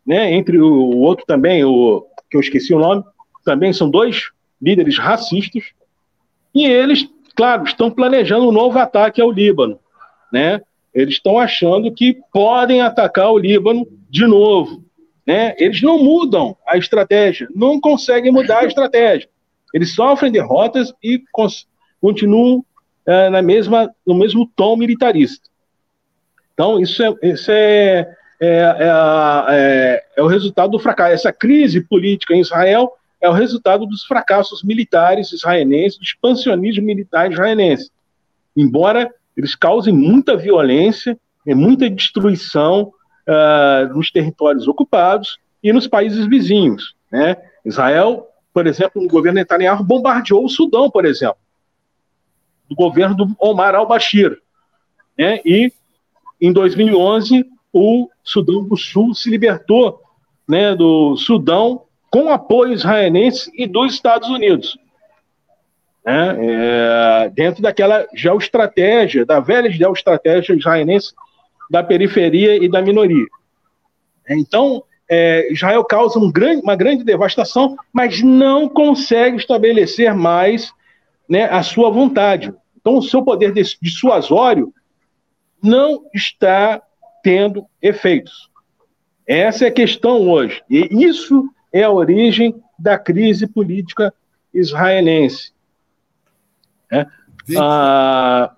né, entre o, o, outro também, o que eu esqueci o nome, também são dois líderes racistas, e eles, claro, estão planejando um novo ataque ao Líbano, né? Eles estão achando que podem atacar o Líbano de novo, né? Eles não mudam a estratégia, não conseguem mudar a estratégia. Eles sofrem derrotas e continuam é, na mesma, no mesmo tom militarista. Então, isso é, isso é, é, é, é, é o resultado do fracasso. Essa crise política em Israel é o resultado dos fracassos militares israelenses, do expansionismo militar israelense. Embora eles causem muita violência muita destruição uh, nos territórios ocupados e nos países vizinhos. Né? Israel, por exemplo, o governo Netanyahu bombardeou o Sudão, por exemplo, do governo do Omar al-Bashir. Né? E, em 2011, o Sudão do Sul se libertou né, do Sudão com apoio israelense e dos Estados Unidos. Né, é, dentro daquela geoestratégia, da velha geoestratégia israelense da periferia e da minoria. Então, é, Israel causa um grande, uma grande devastação, mas não consegue estabelecer mais né, a sua vontade. Então, o seu poder dissuasório não está tendo efeitos. Essa é a questão hoje. E isso é a origem da crise política israelense. É. Ah,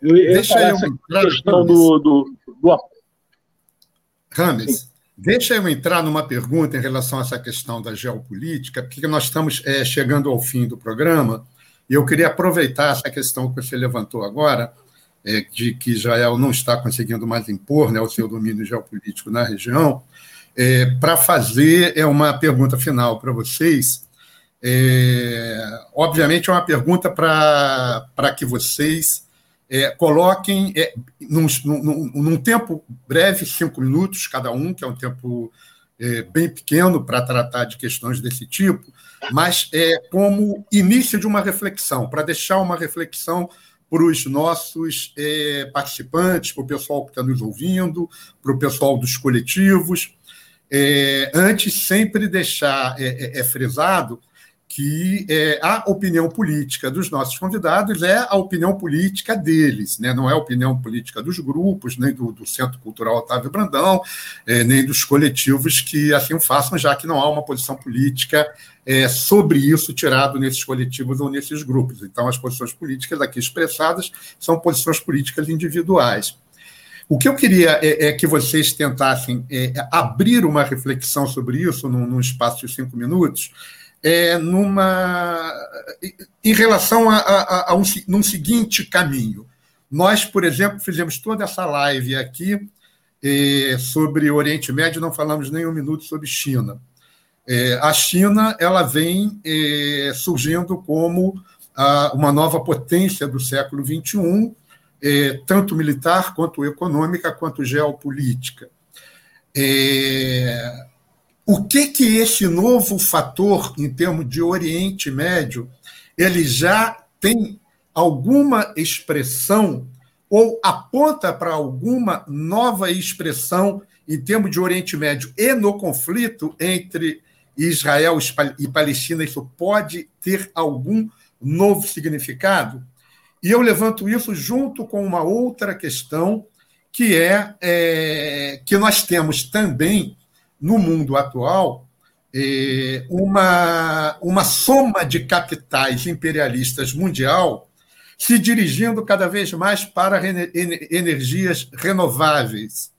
deixa eu entrar questão do, do, do... Rames, deixa eu entrar numa pergunta em relação a essa questão da geopolítica, porque nós estamos é, chegando ao fim do programa, e eu queria aproveitar essa questão que você levantou agora, é, de que Israel não está conseguindo mais impor né, o seu domínio geopolítico na região, é, para fazer é uma pergunta final para vocês. É, obviamente, é uma pergunta para que vocês é, coloquem é, num, num, num, tempo breve, cinco minutos cada um, que é um tempo é, bem pequeno para tratar de questões desse tipo, mas é como início de uma reflexão, para deixar uma reflexão para os nossos é, participantes, para o pessoal que está nos ouvindo, para o pessoal dos coletivos. É, antes, sempre deixar é, é, é frisado que é, a opinião política dos nossos convidados é a opinião política deles, né? não é a opinião política dos grupos, nem do, do Centro Cultural Otávio Brandão, é, nem dos coletivos que assim façam, já que não há uma posição política é, sobre isso tirado nesses coletivos ou nesses grupos. Então, as posições políticas aqui expressadas são posições políticas individuais. O que eu queria é, é que vocês tentassem é, abrir uma reflexão sobre isso num, num espaço de cinco minutos, é, numa, em relação a, a, a um num seguinte caminho. Nós, por exemplo, fizemos toda essa live aqui é, sobre Oriente Médio, não falamos nem um minuto sobre China. É, a China ela vem é, surgindo como a, uma nova potência do século XXI, é, tanto militar quanto econômica, quanto geopolítica. É, o que que esse novo fator em termos de Oriente Médio ele já tem alguma expressão ou aponta para alguma nova expressão em termos de Oriente Médio e no conflito entre Israel e Palestina, isso pode ter algum novo significado? E eu levanto isso junto com uma outra questão, que é, é que nós temos também no mundo atual, é, uma, uma soma de capitais imperialistas mundial se dirigindo cada vez mais para energias renováveis.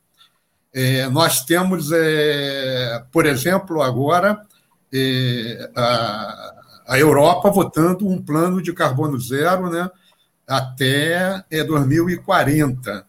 É, nós temos, é, por exemplo, agora a, a, Europa votando um plano de carbono zero né, até 2040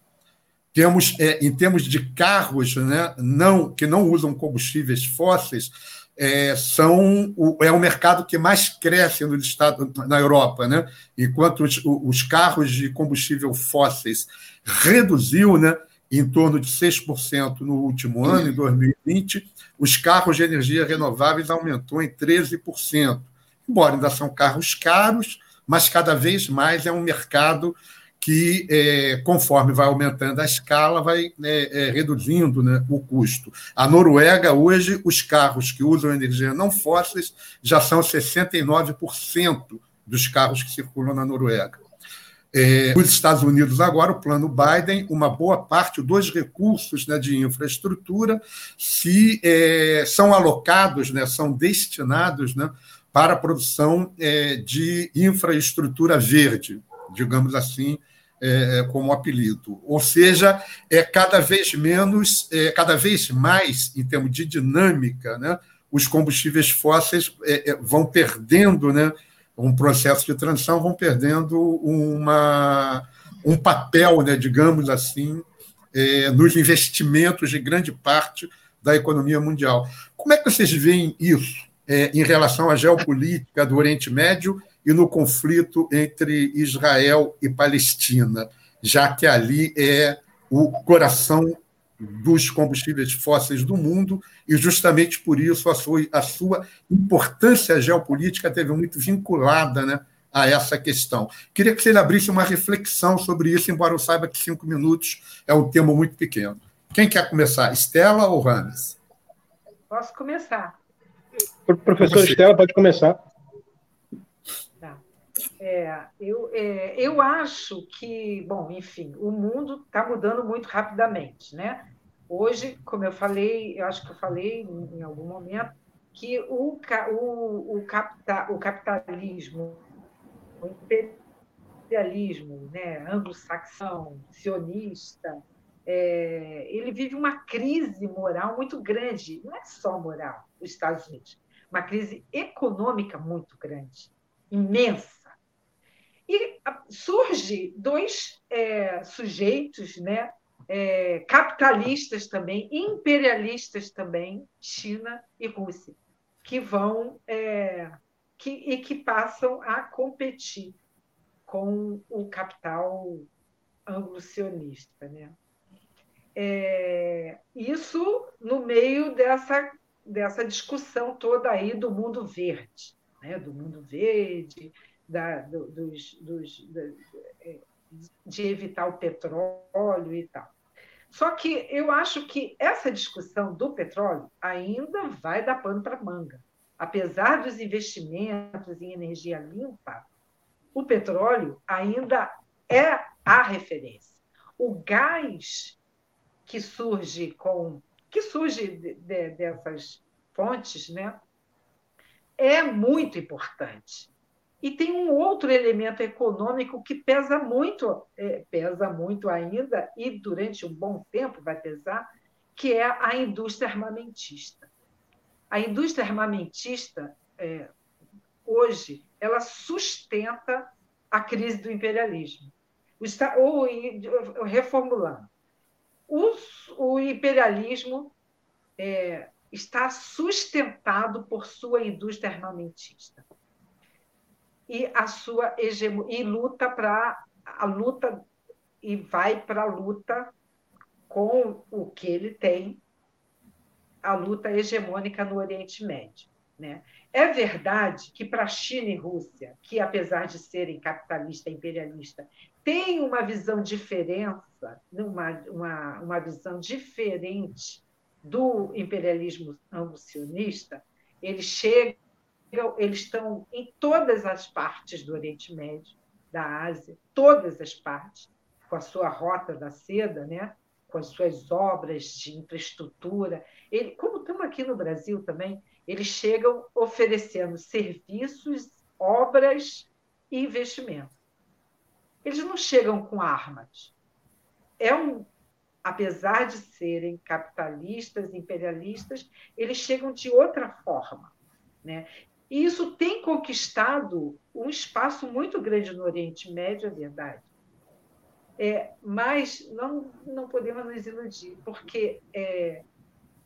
temos é, em termos de carros né, não, que não usam combustíveis fósseis, é, são o, é o mercado que mais cresce no estado, na Europa. Né? Enquanto os, os carros de combustível fósseis reduziu né, em torno de 6% no último ano, em 2020, os carros de energia renováveis aumentou em 13%. Embora ainda são carros caros, mas cada vez mais é um mercado que, é, conforme vai aumentando a escala, vai é, é, reduzindo né, o custo. A Noruega, hoje, os carros que usam energia não fósseis já são 69% dos carros que circulam na Noruega. É, nos Estados Unidos, agora, o plano Biden, uma boa parte dos recursos né, de infraestrutura se é, são alocados, né, são destinados né, para a produção é, de infraestrutura verde, digamos assim, é, como apelido. Ou seja, é cada vez menos, é, cada vez mais, em termos de dinâmica, né, os combustíveis fósseis é, é, vão perdendo, né, um processo de transição, vão perdendo uma, um papel, né, digamos assim, é, nos investimentos de grande parte da economia mundial. Como é que vocês veem isso é, em relação à geopolítica do Oriente Médio e no conflito entre Israel e Palestina, já que ali é o coração dos combustíveis fósseis do mundo, e justamente por isso a sua, a sua importância geopolítica teve muito vinculada né, a essa questão. Queria que você abrisse uma reflexão sobre isso, embora eu saiba que cinco minutos é um tempo muito pequeno. Quem quer começar, Estela ou Rames? Posso começar. Professor Estela, pode começar. É, eu, é, eu acho que, bom, enfim, o mundo está mudando muito rapidamente, né? Hoje, como eu falei, eu acho que eu falei em algum momento, que o, o, o, o capitalismo, o imperialismo né, anglo-saxão, sionista, é, ele vive uma crise moral muito grande. Não é só moral, os Estados Unidos, uma crise econômica muito grande, imensa e surge dois é, sujeitos, né, é, capitalistas também, imperialistas também, China e Rússia, que vão é, que, e que passam a competir com o capital anglo-sionista. Né? É, isso no meio dessa, dessa discussão toda aí do mundo verde, né? do mundo verde, da, dos, dos, é, de evitar o petróleo e tal. Só que eu acho que essa discussão do petróleo ainda vai dar pano para manga. Apesar dos investimentos em energia limpa, o petróleo ainda é a referência. O gás que surge com que surge de, de, dessas fontes, né, é muito importante. E tem um outro elemento econômico que pesa muito, é, pesa muito ainda, e durante um bom tempo vai pesar, que é a indústria armamentista. A indústria armamentista, é, hoje, ela sustenta a crise do imperialismo. Ou, reformulando, o imperialismo é, está sustentado por sua indústria armamentista e a sua hegemonia, e luta para a luta e vai para a luta com o que ele tem, a luta hegemônica no Oriente Médio. Né? É verdade que para China e Rússia, que apesar de serem capitalista e imperialista, têm uma visão diferença, uma, uma, uma visão diferente do imperialismo anglo-sionista, eles chegam eles estão em todas as partes do Oriente Médio, da Ásia, todas as partes, com a sua rota da seda, né? com as suas obras de infraestrutura. Ele, como estamos aqui no Brasil também, eles chegam oferecendo serviços, obras e investimentos. Eles não chegam com armas. É um, apesar de serem capitalistas, imperialistas, eles chegam de outra forma. Né? E isso tem conquistado um espaço muito grande no Oriente Médio, é verdade. É, mas não, não podemos nos iludir, porque é,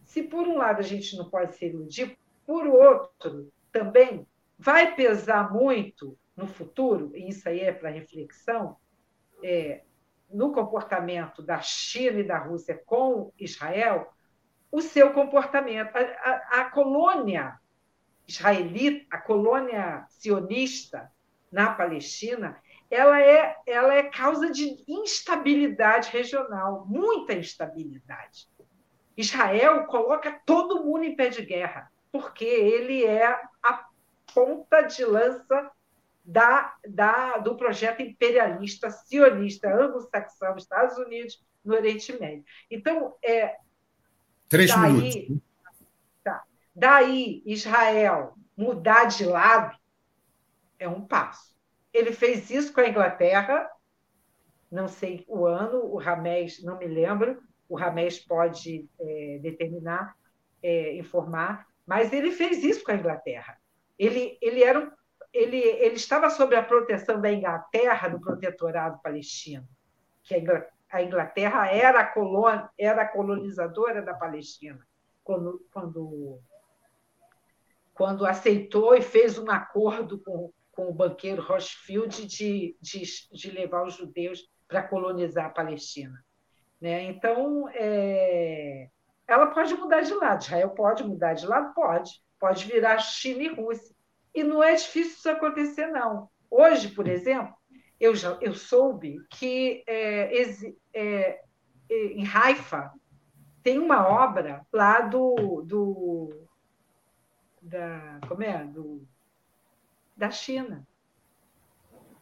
se por um lado a gente não pode se iludir, por outro também vai pesar muito no futuro, e isso aí é para reflexão, é, no comportamento da China e da Rússia com Israel, o seu comportamento. A, a, a colônia israelita, a colônia sionista na Palestina, ela é, ela é causa de instabilidade regional, muita instabilidade. Israel coloca todo mundo em pé de guerra, porque ele é a ponta de lança da, da, do projeto imperialista, sionista, anglo-saxão, Estados Unidos, no Oriente Médio. Então, é. Três daí, minutos. Daí, Israel mudar de lado é um passo. Ele fez isso com a Inglaterra não sei o ano, o Ramés, não me lembro, o Ramés pode é, determinar, é, informar, mas ele fez isso com a Inglaterra. Ele, ele, era, ele, ele estava sob a proteção da Inglaterra, do protetorado palestino, que a Inglaterra era a, era a colonizadora da Palestina, quando, quando, quando aceitou e fez um acordo com, com o banqueiro Rothschild de, de, de levar os judeus para colonizar a Palestina. Né? Então, é, ela pode mudar de lado. Israel pode mudar de lado? Pode. Pode virar China e Rússia. E não é difícil isso acontecer, não. Hoje, por exemplo, eu, já, eu soube que é, é, em Haifa tem uma obra lá do, do da como é do, da China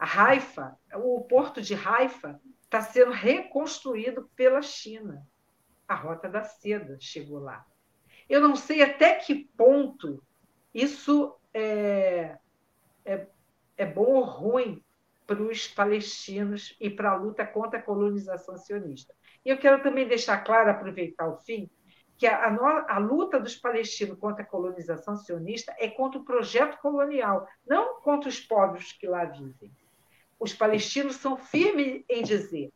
a Haifa, o porto de Haifa está sendo reconstruído pela China. A Rota da Seda chegou lá. Eu não sei até que ponto isso é, é, é bom ou ruim para os palestinos e para a luta contra a colonização sionista. E eu quero também deixar claro, aproveitar o fim, que a, a, a, luta dos palestinos contra a colonização sionista é contra o projeto colonial, não contra os povos que lá vivem os palestinos são firmes em dizer: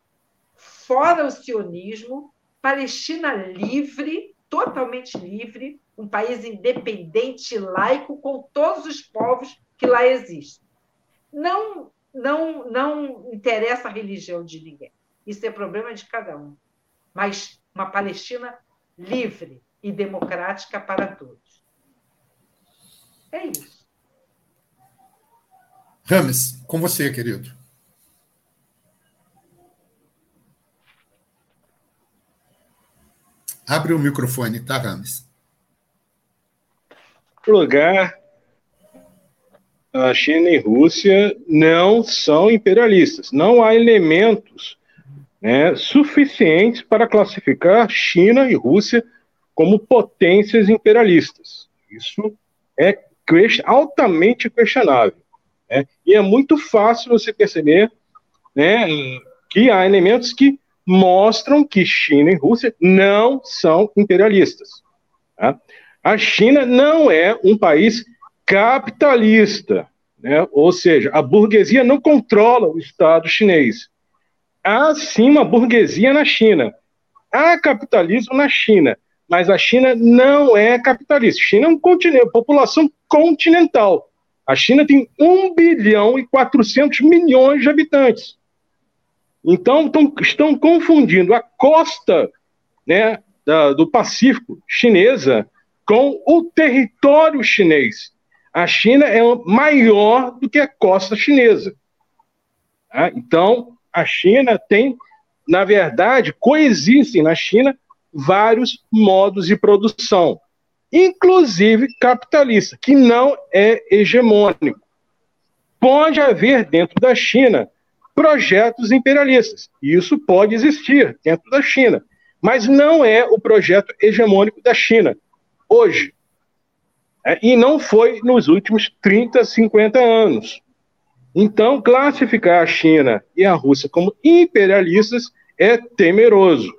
fora o sionismo, Palestina livre, totalmente livre, um país independente, laico, com todos os povos que lá existem. Não, não, não interessa a religião de ninguém. Isso é problema de cada um. Mas uma Palestina livre e democrática para todos. É isso. Rames, com você, querido. Abre o microfone, tá, Rames? lugar, a China e Rússia não são imperialistas. Não há elementos né, suficientes para classificar China e Rússia como potências imperialistas. Isso é altamente questionável. Né? E é muito fácil você perceber né, que há elementos que mostram que China e Rússia não são imperialistas. Tá? A China não é um país capitalista, né? ou seja, a burguesia não controla o Estado chinês. Há sim uma burguesia na China. Há capitalismo na China, mas a China não é capitalista. A China é um continente, população continental. A China tem 1 bilhão e 400 milhões de habitantes. Então, tão, estão confundindo a costa né, da, do Pacífico chinesa com o território chinês. A China é maior do que a costa chinesa. Tá? Então, a China tem, na verdade, coexistem na China vários modos de produção inclusive capitalista, que não é hegemônico. Pode haver dentro da China projetos imperialistas. Isso pode existir dentro da China, mas não é o projeto hegemônico da China hoje. É, e não foi nos últimos 30, 50 anos. Então, classificar a China e a Rússia como imperialistas é temeroso.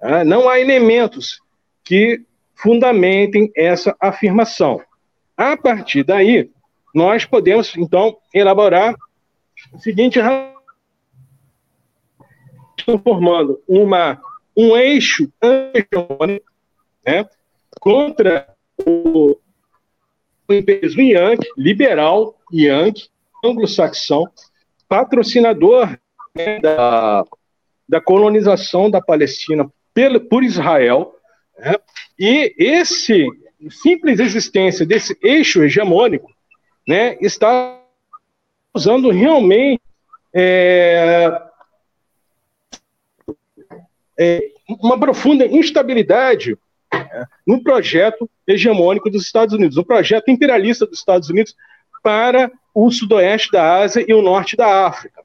É, não há elementos que fundamentem essa afirmação. A partir daí, nós podemos, então, elaborar o seguinte formando uma, um eixo né, contra o, o imperialismo Yankee, liberal Yankee, anglo-saxão, patrocinador né, da, da colonização da Palestina pelo, por Israel, né, e esse simples existência desse eixo hegemônico né, está causando realmente é, é, uma profunda instabilidade é, no projeto hegemônico dos Estados Unidos, um projeto imperialista dos Estados Unidos para o sudoeste da Ásia e o norte da África.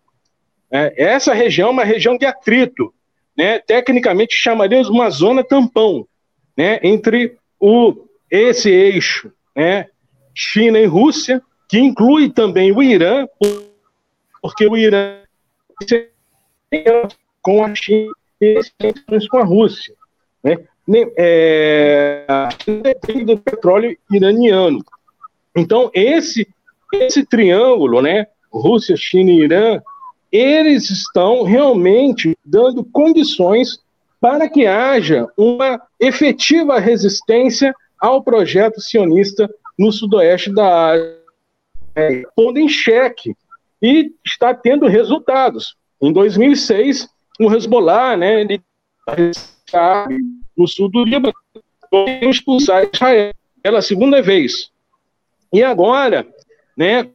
É, essa região é uma região de atrito, né, tecnicamente chamaríamos uma zona tampão, né, entre o, esse eixo, né, China e Rússia, que inclui também o Irã, porque o Irã com a China e com a Rússia. Né? É, depende do petróleo iraniano. Então, esse, esse triângulo, né, Rússia, China e Irã, eles estão realmente dando condições para que haja uma efetiva resistência ao projeto sionista no sudoeste da Ásia, é, pondo em xeque e está tendo resultados. Em 2006, o Hezbollah, né, ele no sul do Líbano, expulsar Israel pela segunda vez. E agora, né,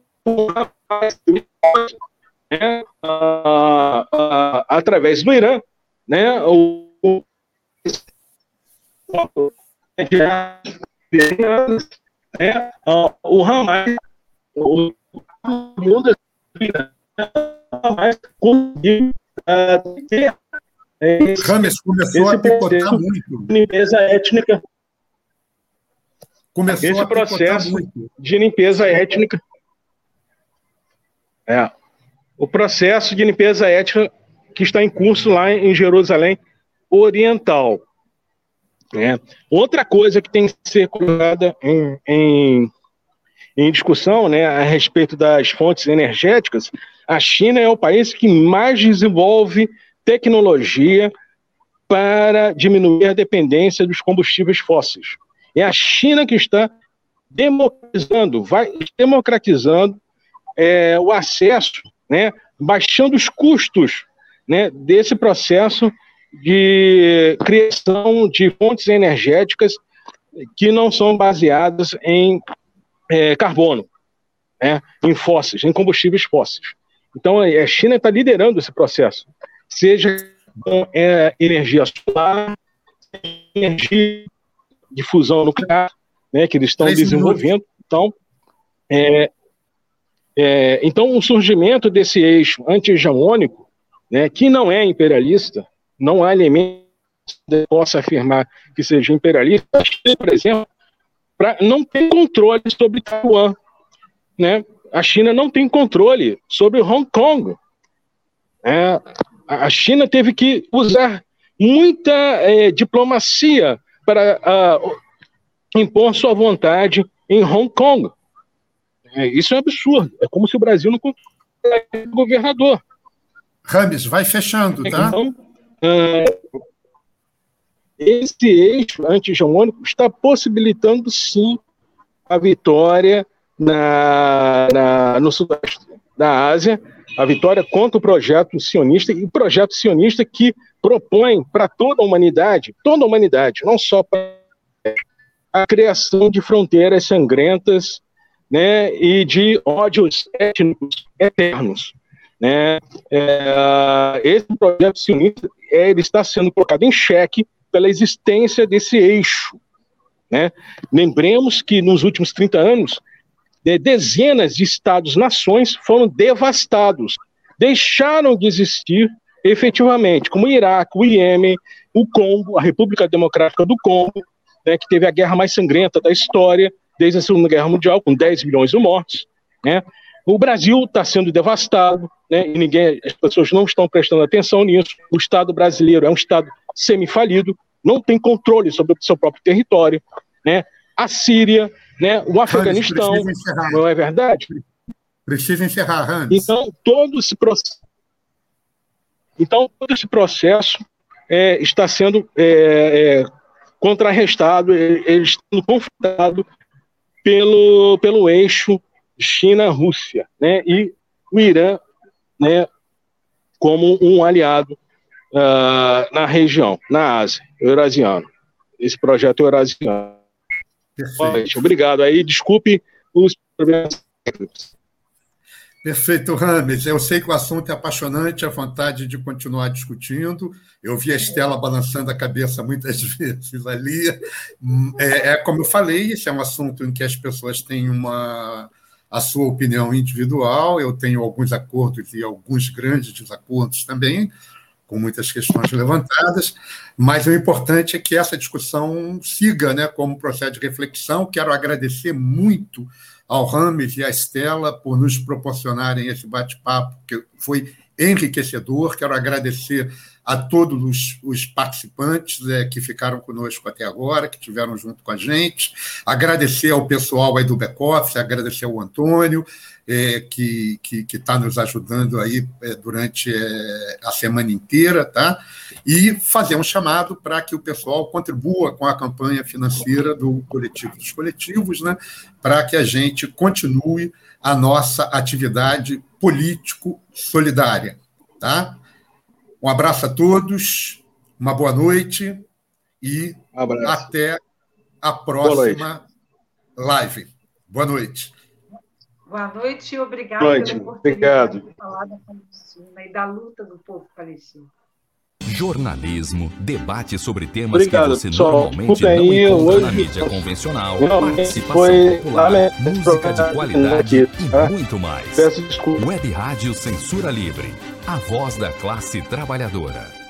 né a, a, através do Irã, né, o, o, né, o Hamas, o mundo Hamas conseguiu uh, ter Rames começou a picotar muito. Limpeza étnica. Começou esse processo de limpeza étnica. É. O processo de limpeza étnica que está em curso lá em Jerusalém Oriental. É. Outra coisa que tem que ser colocada em, em, em, discussão né, a respeito das fontes energéticas, a China é o país que mais desenvolve tecnologia para diminuir a dependência dos combustíveis fósseis. É a China que está democratizando, vai democratizando é, o acesso, né, baixando os custos né, desse processo de criação de fontes energéticas que não são baseadas em é, carbono, né, em fósseis, em combustíveis fósseis. Então, a China está liderando esse processo seja com é, energia solar, energia de fusão nuclear, né, que eles estão desenvolvendo. Então, é, é, então, o surgimento desse eixo anti-hegemônico, né, que não é imperialista, não há elemento que possa afirmar que seja imperialista, por exemplo, não tem controle sobre Taiwan. Né? A China não tem controle sobre Hong Kong. É, a China teve que usar muita é, diplomacia para uh, impor sua vontade em Hong Kong. É, isso é um absurdo. É como se o Brasil não fosse governador. Rames, vai fechando, tá? Então, uh, esse eixo anti-hegemônico está possibilitando, sim, a vitória na, na, no sudeste da Ásia a vitória contra o projeto sionista e o projeto sionista que propõe para toda a humanidade, toda a humanidade, não só para a criação de fronteiras sangrentas, né, e de ódios étnicos eternos, né? É, esse projeto sionista ele está sendo colocado em xeque pela existência desse eixo, né? Lembremos que nos últimos 30 anos dezenas de estados-nações foram devastados, deixaram de existir efetivamente, como o Iraque, o Iêmen, o Congo, a República Democrática do Congo, né, que teve a guerra mais sangrenta da história, desde a Segunda Guerra Mundial, com 10 milhões de mortos. Né? O Brasil está sendo devastado, né, e ninguém, as pessoas não estão prestando atenção nisso. O Estado brasileiro é um Estado semifalido, não tem controle sobre o seu próprio território. Né? A Síria, né? O Afeganistão, não é verdade? Precisa encerrar, Hans. Então, todo esse processo, então, todo esse processo é, está sendo é, é, contrarrestado, ele está sendo confrontado pelo, pelo eixo China-Rússia, né? E o Irã, né, como um aliado uh, na região, na Ásia, eurasiano. Esse projeto eurasiano. Perfeito. Obrigado. Aí, desculpe os problemas técnicos. Perfeito, Rames. Eu sei que o assunto é apaixonante, a vontade de continuar discutindo. Eu vi a Estela balançando a cabeça muitas vezes ali. É, é, como eu falei, esse é um assunto em que as pessoas têm uma a sua opinião individual. Eu tenho alguns acordos e alguns grandes desacordos também com muitas questões levantadas, mas o importante é que essa discussão siga né, como processo de reflexão. Quero agradecer muito ao Rames e à Estela por nos proporcionarem esse bate-papo, que foi enriquecedor. Quero agradecer a todos os, os participantes é, que ficaram conosco até agora, que estiveram junto com a gente. Agradecer ao pessoal aí do back-office, agradecer ao Antônio, é, que está nos ajudando aí é, durante é, a semana inteira, tá? E fazer um chamado para que o pessoal contribua com a campanha financeira do Coletivo dos Coletivos, né? Para que a gente continue a nossa atividade político-solidária, tá? Um abraço a todos, uma boa noite e um até a próxima boa live. Boa noite. Boa noite e obrigado noite. pela oportunidade Obrigado. de falar da Palestina e da luta do povo palestino. Jornalismo, debate sobre temas Obrigado, que você pessoal. normalmente não aí, encontra hoje, na mídia convencional, participação foi popular, música de qualidade aqui, tá? e muito mais. Web Rádio Censura Livre, a voz da classe trabalhadora.